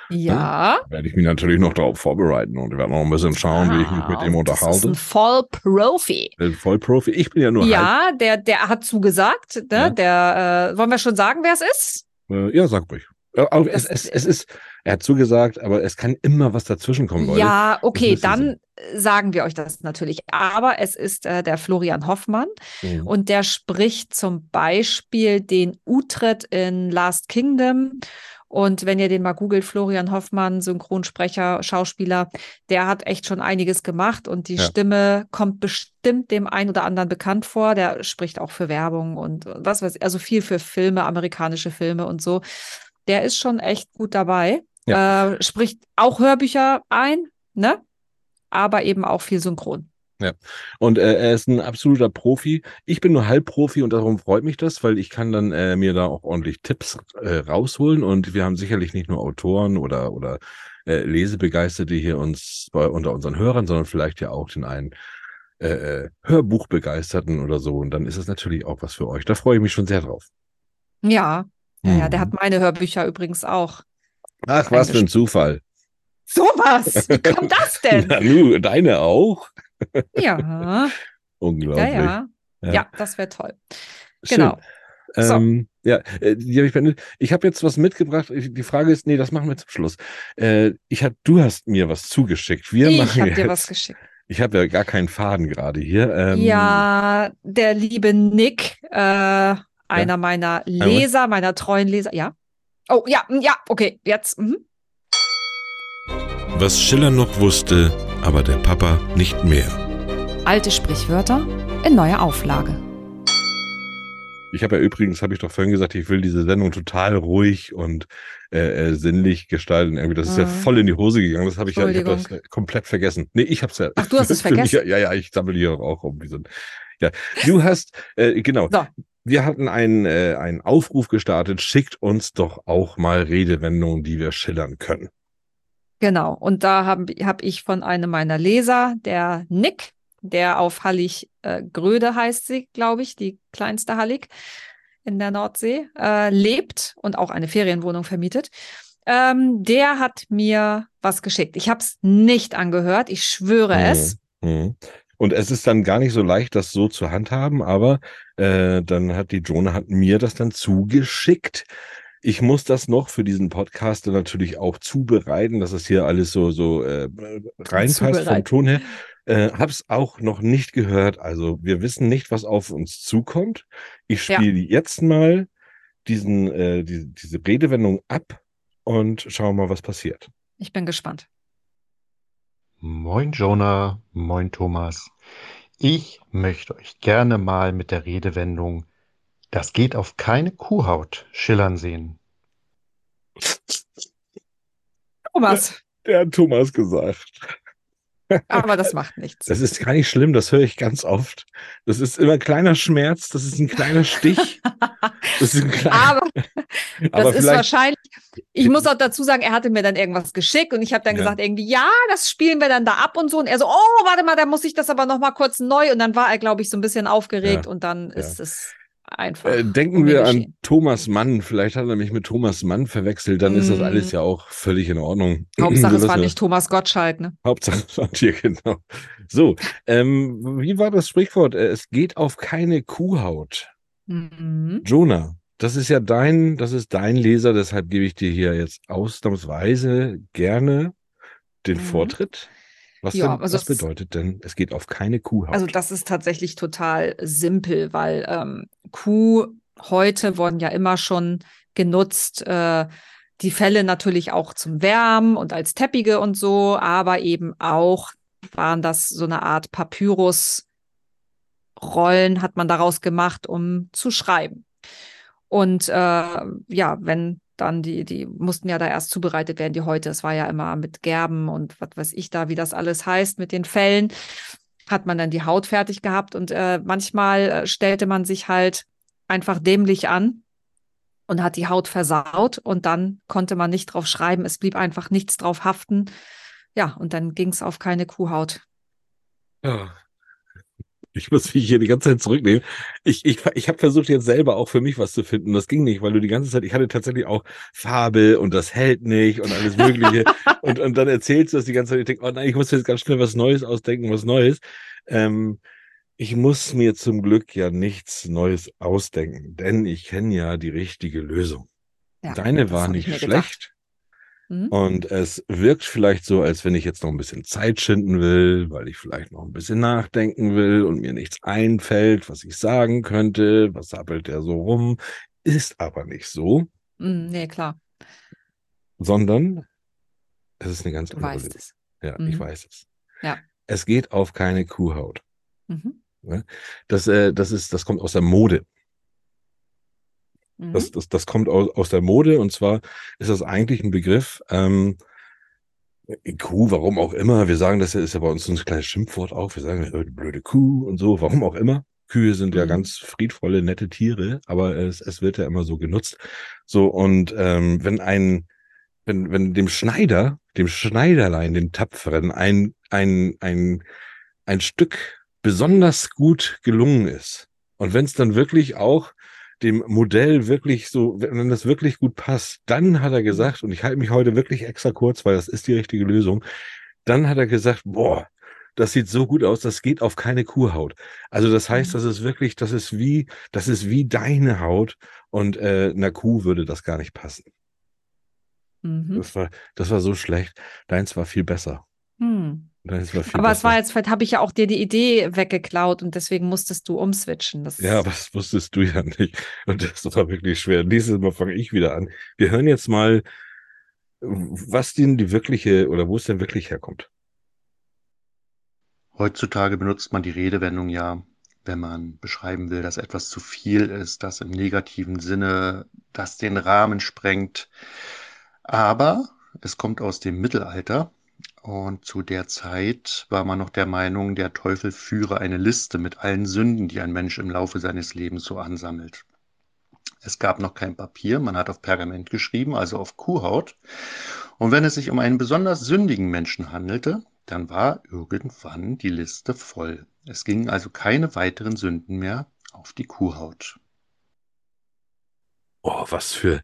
Ja. Da werde ich mich natürlich noch darauf vorbereiten und werde noch ein bisschen schauen, wie ich mich mit ihm Ah, Das ist unterhalte. ein Vollprofi. Äh, Vollprofi. Ich bin ja nur halb. Ja, der, der hat zugesagt. Ne? Ja. Der, äh, wollen wir schon sagen, wer es ist? Äh, ja, sag ruhig. Äh, es, es, es ist, er hat zugesagt, aber es kann immer was dazwischenkommen, Leute. Ja, okay, dann äh, sagen wir euch das natürlich. Aber es ist äh, der Florian Hoffmann Mhm. und der spricht zum Beispiel den Utrecht in Last Kingdom. Und wenn ihr den mal googelt, Florian Hoffmann, Synchronsprecher, Schauspieler, der hat echt schon einiges gemacht und die Ja. Stimme kommt bestimmt dem einen oder anderen bekannt vor. Der spricht auch für Werbung und was weiß ich, also viel für Filme, amerikanische Filme und so. Der ist schon echt gut dabei. Äh, spricht auch Hörbücher ein, ne? Aber eben auch viel synchron. Und äh, er ist ein absoluter Profi. Ich bin nur Halbprofi und darum freut mich das, weil ich kann dann äh, mir da auch ordentlich Tipps äh, rausholen. Und wir haben sicherlich nicht nur Autoren oder, oder äh, Lesebegeisterte hier uns bei, unter unseren Hörern, sondern vielleicht ja auch den einen äh, äh, Hörbuchbegeisterten oder so. Und dann ist es natürlich auch was für euch. Da freue ich mich schon sehr drauf. Ja, ja, ja, der Mhm. hat meine Hörbücher übrigens auch. Ach, was für ein Zufall. Sowas! Wie kommt das denn? Na, nu, deine auch? Ja, ja, Unglaublich. ja. Ja. Ja, das wäre toll. Schön. Genau. So. Ähm, ja, äh, die hab ich beendet. Ich habe jetzt was mitgebracht. Die Frage ist, nee, das machen wir zum Schluss. Äh, ich hab, du hast mir was zugeschickt. Wir ich machen habe dir was geschickt. Ich habe ja gar keinen Faden gerade hier. Ähm, ja, der liebe Nick, äh, einer meiner Leser, meiner treuen Leser. Ja. Oh, ja, ja, okay, jetzt. Mhm. Was Schiller noch wusste, aber der Papa nicht mehr. Alte Sprichwörter in neuer Auflage. Ich habe ja übrigens, habe ich doch vorhin gesagt, ich will diese Sendung total ruhig und äh, äh, sinnlich gestalten. Irgendwie, das ist ja Mhm. voll in die Hose gegangen. Das habe ich ja ich hab das äh, komplett vergessen. Nee, ich habe es ja. Ach, du hast es für mich vergessen? Ja, ja, ich sammle hier auch um wie so ein. Ja, du hast, äh, genau. So. Wir hatten einen, äh, einen Aufruf gestartet. Schickt uns doch auch mal Redewendungen, die wir schillern können. Genau. Und da habe hab ich von einem meiner Leser, der Nick, der auf Hallig äh, Gröde heißt sie, glaube ich, die kleinste Hallig in der Nordsee, äh, lebt und auch eine Ferienwohnung vermietet. Ähm, der hat mir was geschickt. Ich habe es nicht angehört, ich schwöre es. Mhm. Und es ist dann gar nicht so leicht, das so zu handhaben, aber äh, dann hat die Jonah hat mir das dann zugeschickt. Ich muss das noch für diesen Podcast dann natürlich auch zubereiten, dass es hier alles so so äh, reinpasst vom. Ton her. Äh, hab's auch noch nicht gehört. Also wir wissen nicht, was auf uns zukommt. Ich Ja. spiele jetzt mal diesen äh, die, diese Redewendung ab und schauen mal, was passiert. Ich bin gespannt. Moin Jonah, moin Thomas. Ich möchte euch gerne mal mit der Redewendung Das geht auf keine Kuhhaut schillern sehen. Thomas, Der hat Thomas gesagt. Aber das macht nichts. Das ist gar nicht schlimm, das höre ich ganz oft. Das ist immer ein kleiner Schmerz, das ist ein kleiner Stich. Das ist ein kleiner, Aber das aber ist vielleicht, wahrscheinlich, ich muss auch dazu sagen, er hatte mir dann irgendwas geschickt und ich habe dann Ja. gesagt, irgendwie, ja, das spielen wir dann da ab und so. Und er so, oh, warte mal, da muss ich das aber nochmal kurz neu. Und dann war er, glaube ich, so ein bisschen aufgeregt Ja. und dann Ja. ist es einfach. äh, denken wir an geschehen. Thomas Mann. Vielleicht hat er mich mit Thomas Mann verwechselt, dann ist das Mm. alles ja auch völlig in Ordnung. Hauptsache, es war nicht Thomas Gottschalk, ne? Hauptsache es war dir, genau. So, ähm, wie war das Sprichwort? Äh, Es geht auf keine Kuhhaut. Mhm. Jonah, das ist ja dein, das ist dein Leser, deshalb gebe ich dir hier jetzt ausnahmsweise gerne den Mhm. Vortritt. Was, Ja, denn, also was bedeutet denn, es geht auf keine Kuhhaut? Also das ist tatsächlich total simpel, weil ähm, Kuh heute wurden ja immer schon genutzt, äh, die Felle natürlich auch zum Wärmen und als Teppige und so, aber eben auch waren das so eine Art Papyrus-Rollen hat man daraus gemacht, um zu schreiben. Und äh, ja, wenn dann die, die mussten ja da erst zubereitet werden, die heute. Es war ja immer mit Gerben und was weiß ich da, wie das alles heißt, mit den Fellen hat man dann die Haut fertig gehabt und äh, manchmal äh, stellte man sich halt einfach dämlich an und hat die Haut versaut und dann konnte man nicht drauf schreiben, es blieb einfach nichts drauf haften. Ja, und dann ging es auf keine Kuhhaut. Ja. Ich muss mich hier die ganze Zeit zurücknehmen. Ich, ich, ich habe versucht, jetzt selber auch für mich was zu finden. Das ging nicht, weil du die ganze Zeit, ich hatte tatsächlich auch Farbe und das hält nicht und alles Mögliche. und, und dann erzählst du das die ganze Zeit. Ich denke, oh nein, ich muss jetzt ganz schnell was Neues ausdenken, was Neues. Ähm, ich muss mir zum Glück ja nichts Neues ausdenken, denn ich kenne ja die richtige Lösung. Ja, Deine war nicht mir gedacht. Mhm. Und es wirkt vielleicht so, als wenn ich jetzt noch ein bisschen Zeit schinden will, weil ich vielleicht noch ein bisschen nachdenken will und mir nichts einfällt, was ich sagen könnte. Was sappelt der so rum? Ist aber nicht so, Mm, nee, klar, sondern es ist eine ganz du andere weißt Lösung. es. Ja, ich Mhm. weiß es. Ja. Es geht auf keine Kuhhaut. Mhm. Das, äh, das ist, das kommt aus der Mode. Mhm. Das, das, das kommt aus, aus der Mode und zwar ist das eigentlich ein Begriff, ähm, Kuh, warum auch immer. Wir sagen, das ist ja bei uns so ein kleines Schimpfwort auch. Wir sagen, äh, blöde Kuh und so, warum auch immer. Kühe sind ja Mhm. ganz friedvolle, nette Tiere, aber es, es wird ja immer so genutzt. So, und ähm, wenn ein, wenn, wenn dem Schneider, dem Schneiderlein, dem Tapferen, ein, ein, ein, ein Stück besonders gut gelungen ist, und wenn es dann wirklich auch dem Modell wirklich so, wenn das wirklich gut passt, dann hat er gesagt, und ich halte mich heute wirklich extra kurz, weil das ist die richtige Lösung, dann hat er gesagt, boah, das sieht so gut aus, das geht auf keine Kuhhaut. Also das heißt, Mhm. das ist wirklich, das ist wie, das ist wie deine Haut und äh, einer Kuh würde das gar nicht passen. Mhm. Das war, das war so schlecht. Deins war viel besser. Hm. Deins war viel Aber es war jetzt, vielleicht habe ich ja auch dir die Idee weggeklaut und deswegen musstest du umswitchen. Das Ja, aber das wusstest du ja nicht. Und das war wirklich schwer. Dieses Mal fange ich wieder an. Wir hören jetzt mal, was denn die wirkliche oder wo es denn wirklich herkommt. Heutzutage benutzt man die Redewendung ja, wenn man beschreiben will, dass etwas zu viel ist, das im negativen Sinne, das den Rahmen sprengt. Aber es kommt aus dem Mittelalter und zu der Zeit war man noch der Meinung, der Teufel führe eine Liste mit allen Sünden, die ein Mensch im Laufe seines Lebens so ansammelt. Es gab noch kein Papier, man hat auf Pergament geschrieben, also auf Kuhhaut. Und wenn es sich um einen besonders sündigen Menschen handelte, dann war irgendwann die Liste voll. Es gingen also keine weiteren Sünden mehr auf die Kuhhaut. Oh, was für,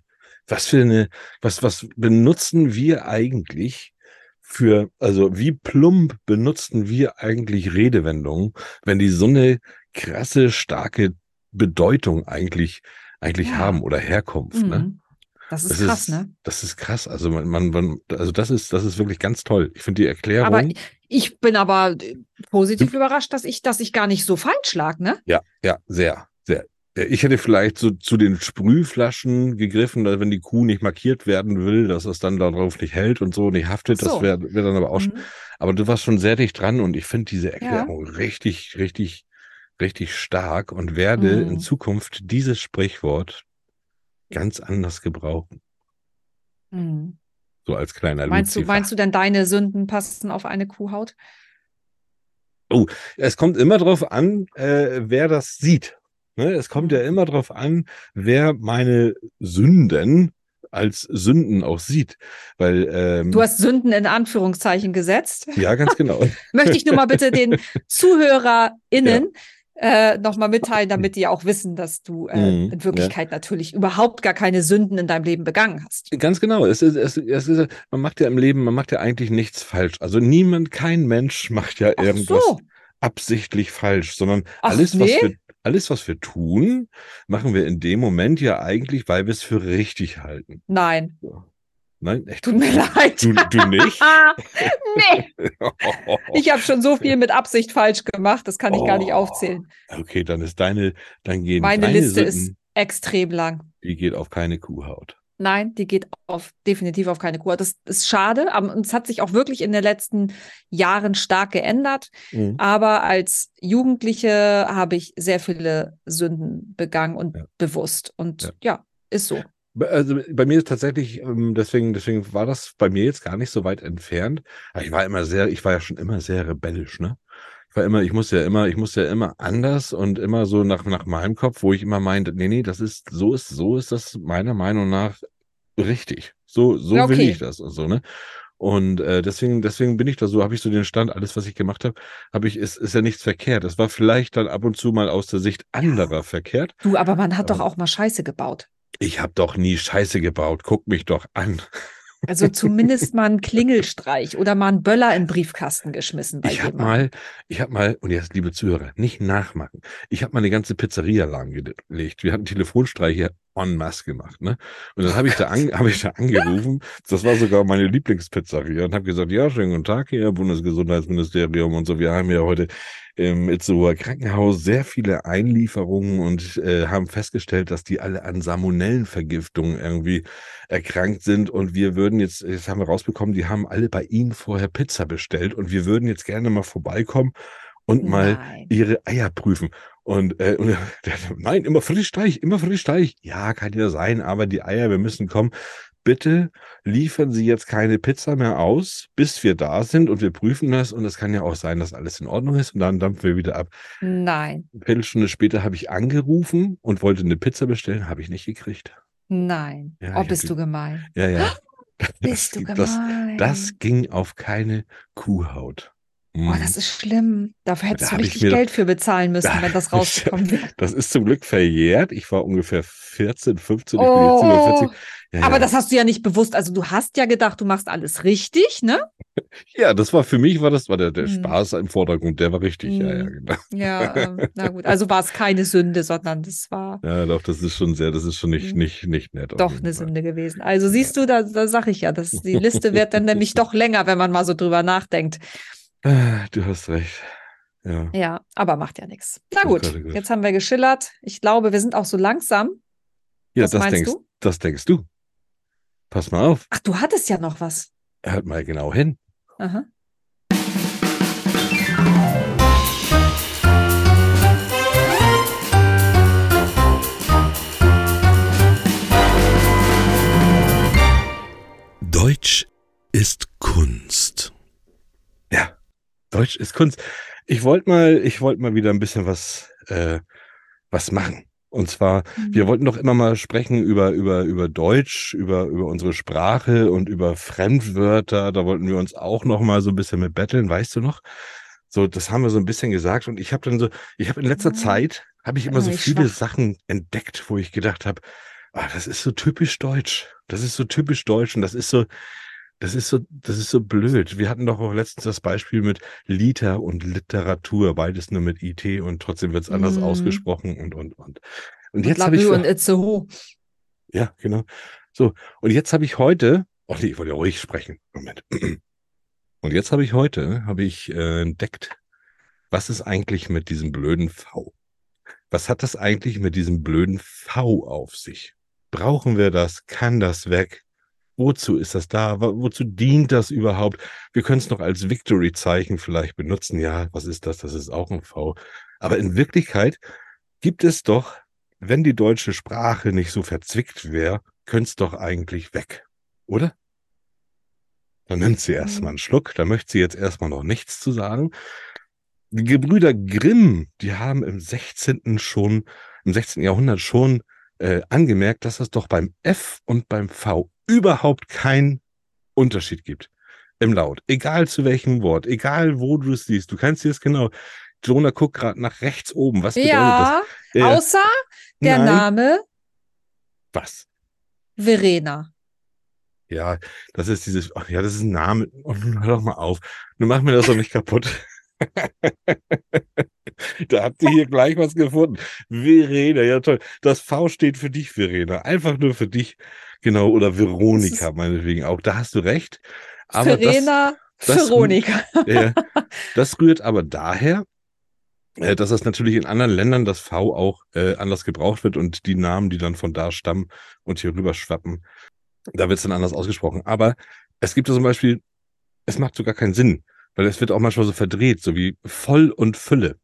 was für eine, was, was benutzen wir eigentlich für, also wie plump benutzen wir eigentlich Redewendungen, wenn die so eine krasse, starke Bedeutung eigentlich, eigentlich Ja. haben oder Herkunft, ne? Mhm. Das ist Das krass, ist, ne? Das ist krass. Also man, man, man also das ist, das ist wirklich ganz toll. Ich finde die Erklärung. Aber ich bin aber äh, positiv überrascht, dass ich, dass ich gar nicht so falsch lag, ne? Ja, ja, sehr, sehr. Ich hätte vielleicht so zu den Sprühflaschen gegriffen, dass wenn die Kuh nicht markiert werden will, dass es dann darauf nicht hält und so nicht haftet. So. Das wäre wär dann aber auch. schon- Mhm. Aber du warst schon sehr dicht dran und ich finde diese Erklärung richtig, richtig, richtig stark und werde Mhm. in Zukunft dieses Sprichwort ganz anders gebrauchen. Mhm. So als kleiner Meinst du, Luzifer. meinst du denn, deine Sünden passen auf eine Kuhhaut? Oh, es kommt immer drauf an, äh, wer das sieht. Ne? Es kommt ja Mhm. immer drauf an, wer meine Sünden als Sünden auch sieht. Weil, ähm, Du hast Sünden in Anführungszeichen gesetzt. ja, ganz genau. Möchte ich nur mal bitte den ZuhörerInnen äh, nochmal mitteilen, damit die auch wissen, dass du äh, Mhm, in Wirklichkeit natürlich überhaupt gar keine Sünden in deinem Leben begangen hast. Ganz genau. Es ist, es, es ist, man macht ja im Leben, man macht ja eigentlich nichts falsch. Also niemand, kein Mensch macht ja Ach irgendwas so. absichtlich falsch, sondern Ach, alles, was nee? wir, alles, was wir tun, machen wir in dem Moment ja eigentlich, weil wir es für richtig halten. Nein, Nein, echt? tut mir leid. Du, du nicht? nee, ich habe schon so viel mit Absicht falsch gemacht, das kann ich gar nicht Oh. aufzählen. Okay, dann ist deine, dann gehen Meine deine Liste Sünden, ist extrem lang. die geht auf keine Kuhhaut. Nein, die geht auf definitiv auf keine Kur. Das ist schade, aber es hat sich auch wirklich in den letzten Jahren stark geändert. Mhm. Aber als Jugendliche habe ich sehr viele Sünden begangen und Ja. bewusst. Und Ja. ja. ist so. Also bei mir ist tatsächlich, ähm, deswegen, deswegen war das bei mir jetzt gar nicht so weit entfernt. Aber ich war immer sehr, ich war ja schon immer sehr rebellisch, ne? Ich war immer, ich musste ja immer, ich musste ja immer anders und immer so nach, nach meinem Kopf, wo ich immer meinte, nee, nee, das ist, so ist, so ist das meiner Meinung nach richtig. So, so Ja, will okay. ich das und so, ne? Und äh, deswegen, deswegen bin ich da so, habe ich so den Stand, alles, was ich gemacht habe, habe ich, ist, ist ja nichts verkehrt. Es war vielleicht dann ab und zu mal aus der Sicht anderer verkehrt. Du, aber man hat doch Aber- auch mal Scheiße gebaut. Ich habe doch nie Scheiße gebaut. Guck mich doch an. Also zumindest mal einen Klingelstreich oder mal einen Böller in den Briefkasten geschmissen bei Ich habe mal, ich habe mal, und jetzt liebe Zuhörer, nicht nachmachen. Ich habe mal eine ganze Pizzeria lahmgelegt. Wir hatten Telefonstreiche en masse gemacht, ne? Und dann habe ich da an, habe ich da angerufen. Das war sogar meine Lieblingspizzeria und habe gesagt, ja, schönen guten Tag hier, Bundesgesundheitsministerium und so. Wir haben ja heute im Itzehoer Krankenhaus sehr viele Einlieferungen und äh, haben festgestellt, dass die alle an Salmonellenvergiftung irgendwie erkrankt sind und wir würden jetzt, jetzt haben wir rausbekommen, die haben alle bei Ihnen vorher Pizza bestellt und wir würden jetzt gerne mal vorbeikommen und mal Nein. ihre Eier prüfen. Und, äh, und der, nein, immer Frischteig, immer Frischteig. Ja, kann ja sein, aber die Eier, wir müssen kommen. Bitte liefern Sie jetzt keine Pizza mehr aus, bis wir da sind und wir prüfen das. Und es kann ja auch sein, dass alles in Ordnung ist und dann dampfen wir wieder ab. Nein. Eine Viertelstunde später habe ich angerufen und wollte eine Pizza bestellen, habe ich nicht gekriegt. Nein. Ja, oh, bist du gemein. Ja, ja. Bist du das, gemein. das ging auf keine Kuhhaut. Oh, das ist schlimm. Dafür hättest Da du richtig Geld für bezahlen müssen, Da- wenn das rausgekommen wäre. Das ist zum Glück verjährt. Ich war ungefähr 14, 15, ich bin jetzt über Oh, 40. Ja, aber ja. das hast du ja nicht bewusst. Also du hast ja gedacht, du machst alles richtig, ne? ja, das war für mich, war das war der, der Hm. Spaß im Vordergrund, der war richtig. Ja, ja, Hm. genau. Ja, ähm, na gut. Also war es keine Sünde, sondern das war Ja, doch, das ist schon sehr, das ist schon nicht, Hm. nicht, nicht nett. doch eine. Sünde gewesen. Also siehst du, da, da sag ich ja, dass die Liste wird dann nämlich doch länger, wenn man mal so drüber nachdenkt. Ah, Du hast recht. Ja. Ja, aber macht ja nichts. Na gut, jetzt haben wir geschillert. Ich glaube, wir sind auch so langsam. Ja, Was das meinst denkst, du? das denkst du. Pass mal auf. Ach, du hattest ja noch was. Hört mal genau hin. Aha. Deutsch ist Kunst. Ja, Deutsch ist Kunst. Ich wollte mal, ich wollte mal wieder ein bisschen was, äh, was machen. Und zwar, Mhm. wir wollten doch immer mal sprechen über, über, über Deutsch, über, über unsere Sprache und über Fremdwörter. Da wollten wir uns auch noch mal so ein bisschen mit betteln, weißt du noch? So, das haben wir so ein bisschen gesagt. Und ich habe dann so, ich habe in letzter Ja. Zeit, habe ich immer so ich viele schwach. Sachen entdeckt, wo ich gedacht habe, ah, das ist so typisch deutsch. Das ist so typisch deutsch und das ist so, das ist so, das ist so blöd. Wir hatten doch auch letztens das Beispiel mit Liter und Literatur, beides nur mit IT und trotzdem wird es anders Mhm. ausgesprochen und, und, und. Und jetzt habe ich, und Itzehoe. ja, genau. So, und jetzt habe ich heute, oh nee, ich wollte ja ruhig sprechen. Moment. Und jetzt habe ich heute, habe ich äh, entdeckt, was ist eigentlich mit diesem blöden V? Was hat das eigentlich mit diesem blöden V auf sich? Brauchen wir das? Kann das weg? Wozu ist das da? Wo- Wozu dient das überhaupt? Wir können es noch als Victory-Zeichen vielleicht benutzen. Ja, was ist das? Das ist auch ein V. Aber in Wirklichkeit gibt es doch, wenn die deutsche Sprache nicht so verzwickt wäre, könnte es doch eigentlich weg. Oder? Dann nimmt sie erstmal einen Schluck. Da möchte sie jetzt erstmal noch nichts zu sagen. Die Gebrüder Grimm, die haben im 16. schon, im 16. Jahrhundert schon äh, angemerkt, dass es doch beim F und beim V überhaupt keinen Unterschied gibt im Laut. Egal zu welchem Wort, egal wo du es siehst, du kannst dir es genau. Jonah guckt gerade nach rechts oben. Was bedeutet Ja, das? Äh, außer der nein. Name Was? Verena. Ja, das ist dieses, ach ja, das ist ein Name. Oh, hör doch mal auf. Nun mach mir das doch nicht kaputt. da habt ihr hier gleich was gefunden. Verena, ja toll. Das V steht für dich, Verena. Einfach nur für dich. Genau, oder Veronika, meinetwegen auch. Da hast du recht. Aber Verena, das- Veronika. Das, ja, das rührt aber daher, äh, dass das natürlich in anderen Ländern das V auch äh, anders gebraucht wird und die Namen, die dann von da stammen und hier rüber schwappen, da wird es dann anders ausgesprochen. Aber es gibt ja zum Beispiel, es macht sogar keinen Sinn, weil es wird auch manchmal so verdreht, so wie voll und Fülle.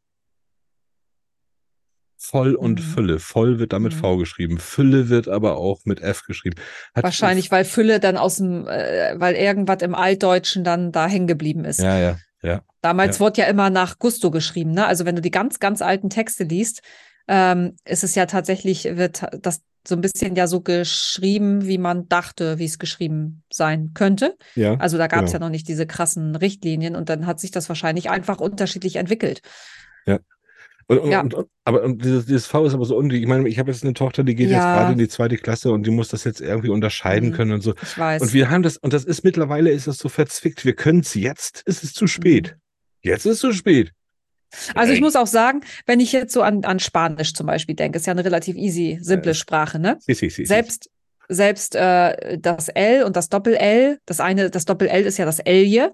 Voll und Mhm. Fülle. Voll wird damit Mhm. V geschrieben. Fülle wird aber auch mit F geschrieben. Hat- Wahrscheinlich, weil Fülle dann aus dem, äh, weil irgendwas im Altdeutschen dann da hängen geblieben ist. Ja, ja, ja. Damals Ja. wurde ja immer nach Gusto geschrieben, ne? Also wenn du die ganz, ganz alten Texte liest, ähm, ist es ja tatsächlich, wird das so ein bisschen ja so geschrieben, wie man dachte, wie es geschrieben sein könnte. Ja. Also da gab es genau. ja noch nicht diese krassen Richtlinien und dann hat sich das wahrscheinlich einfach unterschiedlich entwickelt. Und, und, Ja. und, aber und dieses, dieses V ist aber so unnötig. Ich meine, ich habe jetzt eine Tochter, die geht jetzt Ja. gerade in die zweite Klasse und die muss das jetzt irgendwie unterscheiden Mhm. können und so. Ich weiß. Und wir haben das, und das ist mittlerweile ist das so verzwickt. Wir können es jetzt, ist es zu spät. Jetzt ist es zu spät. Also ich muss auch sagen, wenn ich jetzt so an, an Spanisch zum Beispiel denke, ist ja eine relativ easy, simple Äh, Sprache, ne? Si, si, si. Selbst, selbst äh, das L und das Doppel-L, das eine, das Doppel-L ist ja das Lje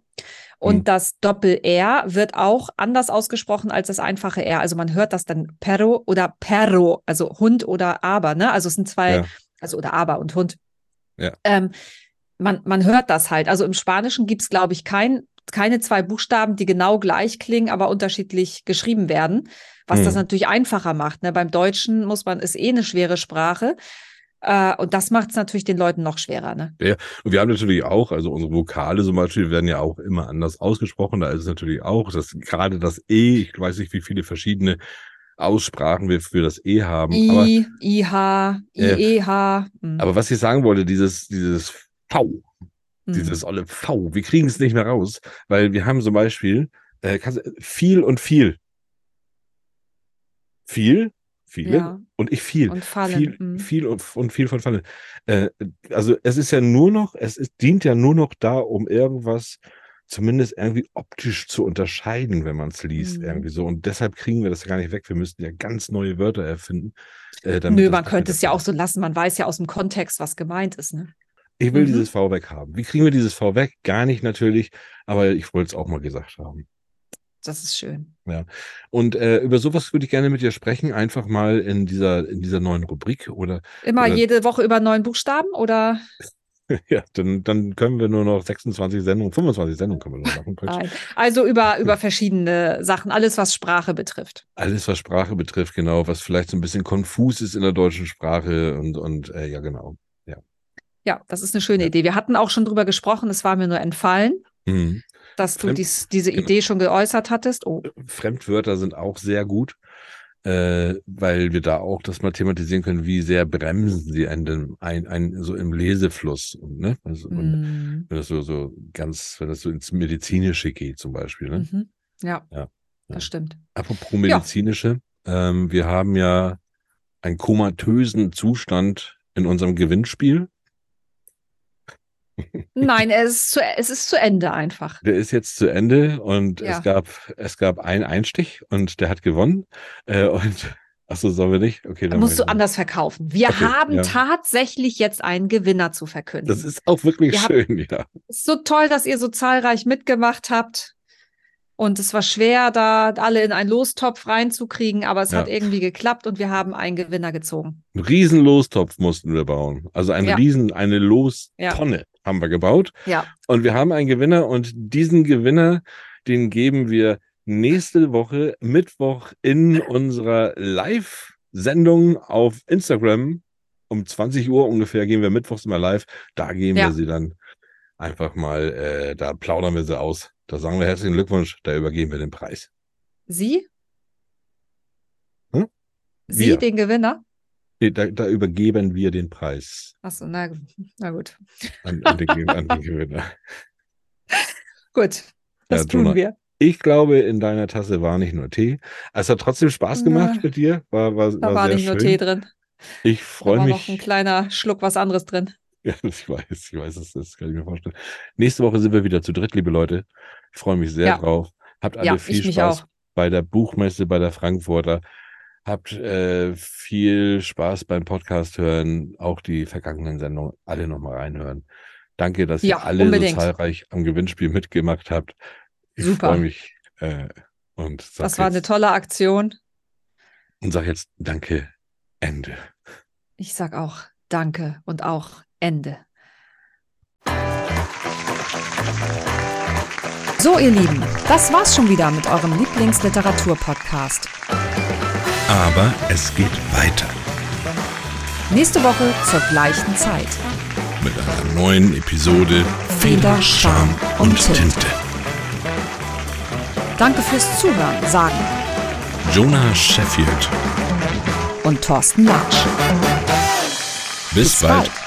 und Hm. das Doppel-R wird auch anders ausgesprochen als das einfache R. Also man hört das dann Perro oder Perro, also Hund oder Aber, ne? Also es sind zwei, Ja. also oder Aber und Hund. Ja. Ähm, man, man hört das halt. Also im Spanischen gibt es, glaube ich, kein, keine zwei Buchstaben, die genau gleich klingen, aber unterschiedlich geschrieben werden, was das Mhm. natürlich einfacher macht. Ne? Beim Deutschen muss man, ist eh eine schwere Sprache. Äh, und das macht es natürlich den Leuten noch schwerer. Ne? Und wir haben natürlich auch, also unsere Vokale zum Beispiel werden ja auch immer anders ausgesprochen. Da ist es natürlich auch, dass gerade das E, ich weiß nicht, wie viele verschiedene Aussprachen wir für das E haben. aber, I, IH, IEH. mm, aber was ich sagen wollte, dieses, dieses V, mm. dieses olle V, wir kriegen es nicht mehr raus, weil wir haben zum Beispiel äh, viel und viel. Viel, viele Ja. und ich viel. Und fallen. viel, mm. viel und, und viel von Fallen. Äh, also es ist ja nur noch, es ist, dient ja nur noch da, um irgendwas zumindest irgendwie optisch zu unterscheiden, wenn man es liest, Mhm. irgendwie so. Und deshalb kriegen wir das ja gar nicht weg. Wir müssten ja ganz neue Wörter erfinden. Äh, Nö, man könnte es ja auch so lassen. Man weiß ja aus dem Kontext, was gemeint ist. Ne? Ich will Mhm. dieses V weg haben. Wie kriegen wir dieses V weg? Gar nicht natürlich, aber ich wollte es auch mal gesagt haben. Das ist schön. Und äh, über sowas würde ich gerne mit dir sprechen, einfach mal in dieser, in dieser neuen Rubrik oder Immer Oder- jede Woche über neun Buchstaben oder? ja, dann, dann können wir nur noch 26 Sendungen, 25 Sendungen können wir noch machen. Nein. Also über, über verschiedene Sachen, alles, was Sprache betrifft. Alles, was Sprache betrifft, genau, was vielleicht so ein bisschen konfus ist in der deutschen Sprache und, und äh, ja, genau. Ja, das ist eine schöne Ja. Idee. Wir hatten auch schon drüber gesprochen, es war mir nur entfallen, Mhm. Dass du Fremd- dies, diese genau. Idee schon geäußert hattest. Oh, Fremdwörter sind auch sehr gut, äh, weil wir da auch das mal thematisieren können, wie sehr bremsen sie einen denn ein, ein, so im Lesefluss. Und, ne? also, und mm, wenn das so, so ganz, wenn das so ins Medizinische geht zum Beispiel. Ne? mhm. ja, Ja, ja. das stimmt. Apropos medizinische, ähm, wir haben ja einen komatösen Zustand in unserem Gewinnspiel. Nein, es ist, zu, es ist zu Ende einfach. Der ist jetzt zu Ende und Ja. es gab es gab einen Einstich und der hat gewonnen. Äh, und ach so, sollen wir nicht? Okay, Da dann musst du anders verkaufen. Wir Okay, haben ja. tatsächlich jetzt einen Gewinner zu verkünden. Das ist auch wirklich habt- schön, ja. Es ist so toll, dass ihr so zahlreich mitgemacht habt. Und es war schwer, da alle in einen Lostopf reinzukriegen, aber es Ja. hat irgendwie geklappt und wir haben einen Gewinner gezogen. Einen riesen Lostopf mussten wir bauen. Also einen Ja. riesen, eine Lostonne haben wir gebaut. Ja, Und wir haben einen Gewinner und diesen Gewinner, den geben wir nächste Woche Mittwoch in unserer Live-Sendung auf Instagram. Um 20 Uhr ungefähr gehen wir mittwochs immer live. Da geben Ja. wir sie dann einfach mal, äh, da plaudern wir sie aus. Da sagen wir herzlichen Glückwunsch, da übergeben wir den Preis. Sie? Hm? Sie, Wir. den Gewinner? Nee, Da, da übergeben wir den Preis Achso, na, na gut. an, an, den, an den Gewinner. Gut, das Ja, tun Jonah. wir. Ich glaube, in deiner Tasse war nicht nur Tee. Es hat trotzdem Spaß gemacht Na, mit dir. War, war, Da war, war nicht nur schön. Tee drin. Ich Da freue war mich. noch ein kleiner Schluck was anderes drin. Ja, ich weiß, ich weiß, das, das kann ich mir vorstellen. Nächste Woche sind wir wieder zu dritt, liebe Leute. Ich freue mich sehr Ja. drauf. Habt alle Ja, viel ich mich Spaß auch. bei der Buchmesse, bei der Frankfurter. Habt äh, viel Spaß beim Podcast hören, auch die vergangenen Sendungen alle nochmal reinhören. Danke, dass Ja, ihr alle unbedingt. so zahlreich am Gewinnspiel mitgemacht habt. Ich Super. freue mich äh, und sag Das war eine tolle Aktion. und sag jetzt Danke, Ende. Ich sag auch Danke und auch Ende. So, ihr Lieben, das war's schon wieder mit eurem Lieblingsliteratur-Podcast. Aber es geht weiter Nächste Woche zur gleichen Zeit. mit einer neuen Episode Feder, Charme und und Tinte. Tinte. Danke fürs Zuhören, sagen Jonah Sheffield. und Thorsten Latsch. Bis, Bis bald. bald.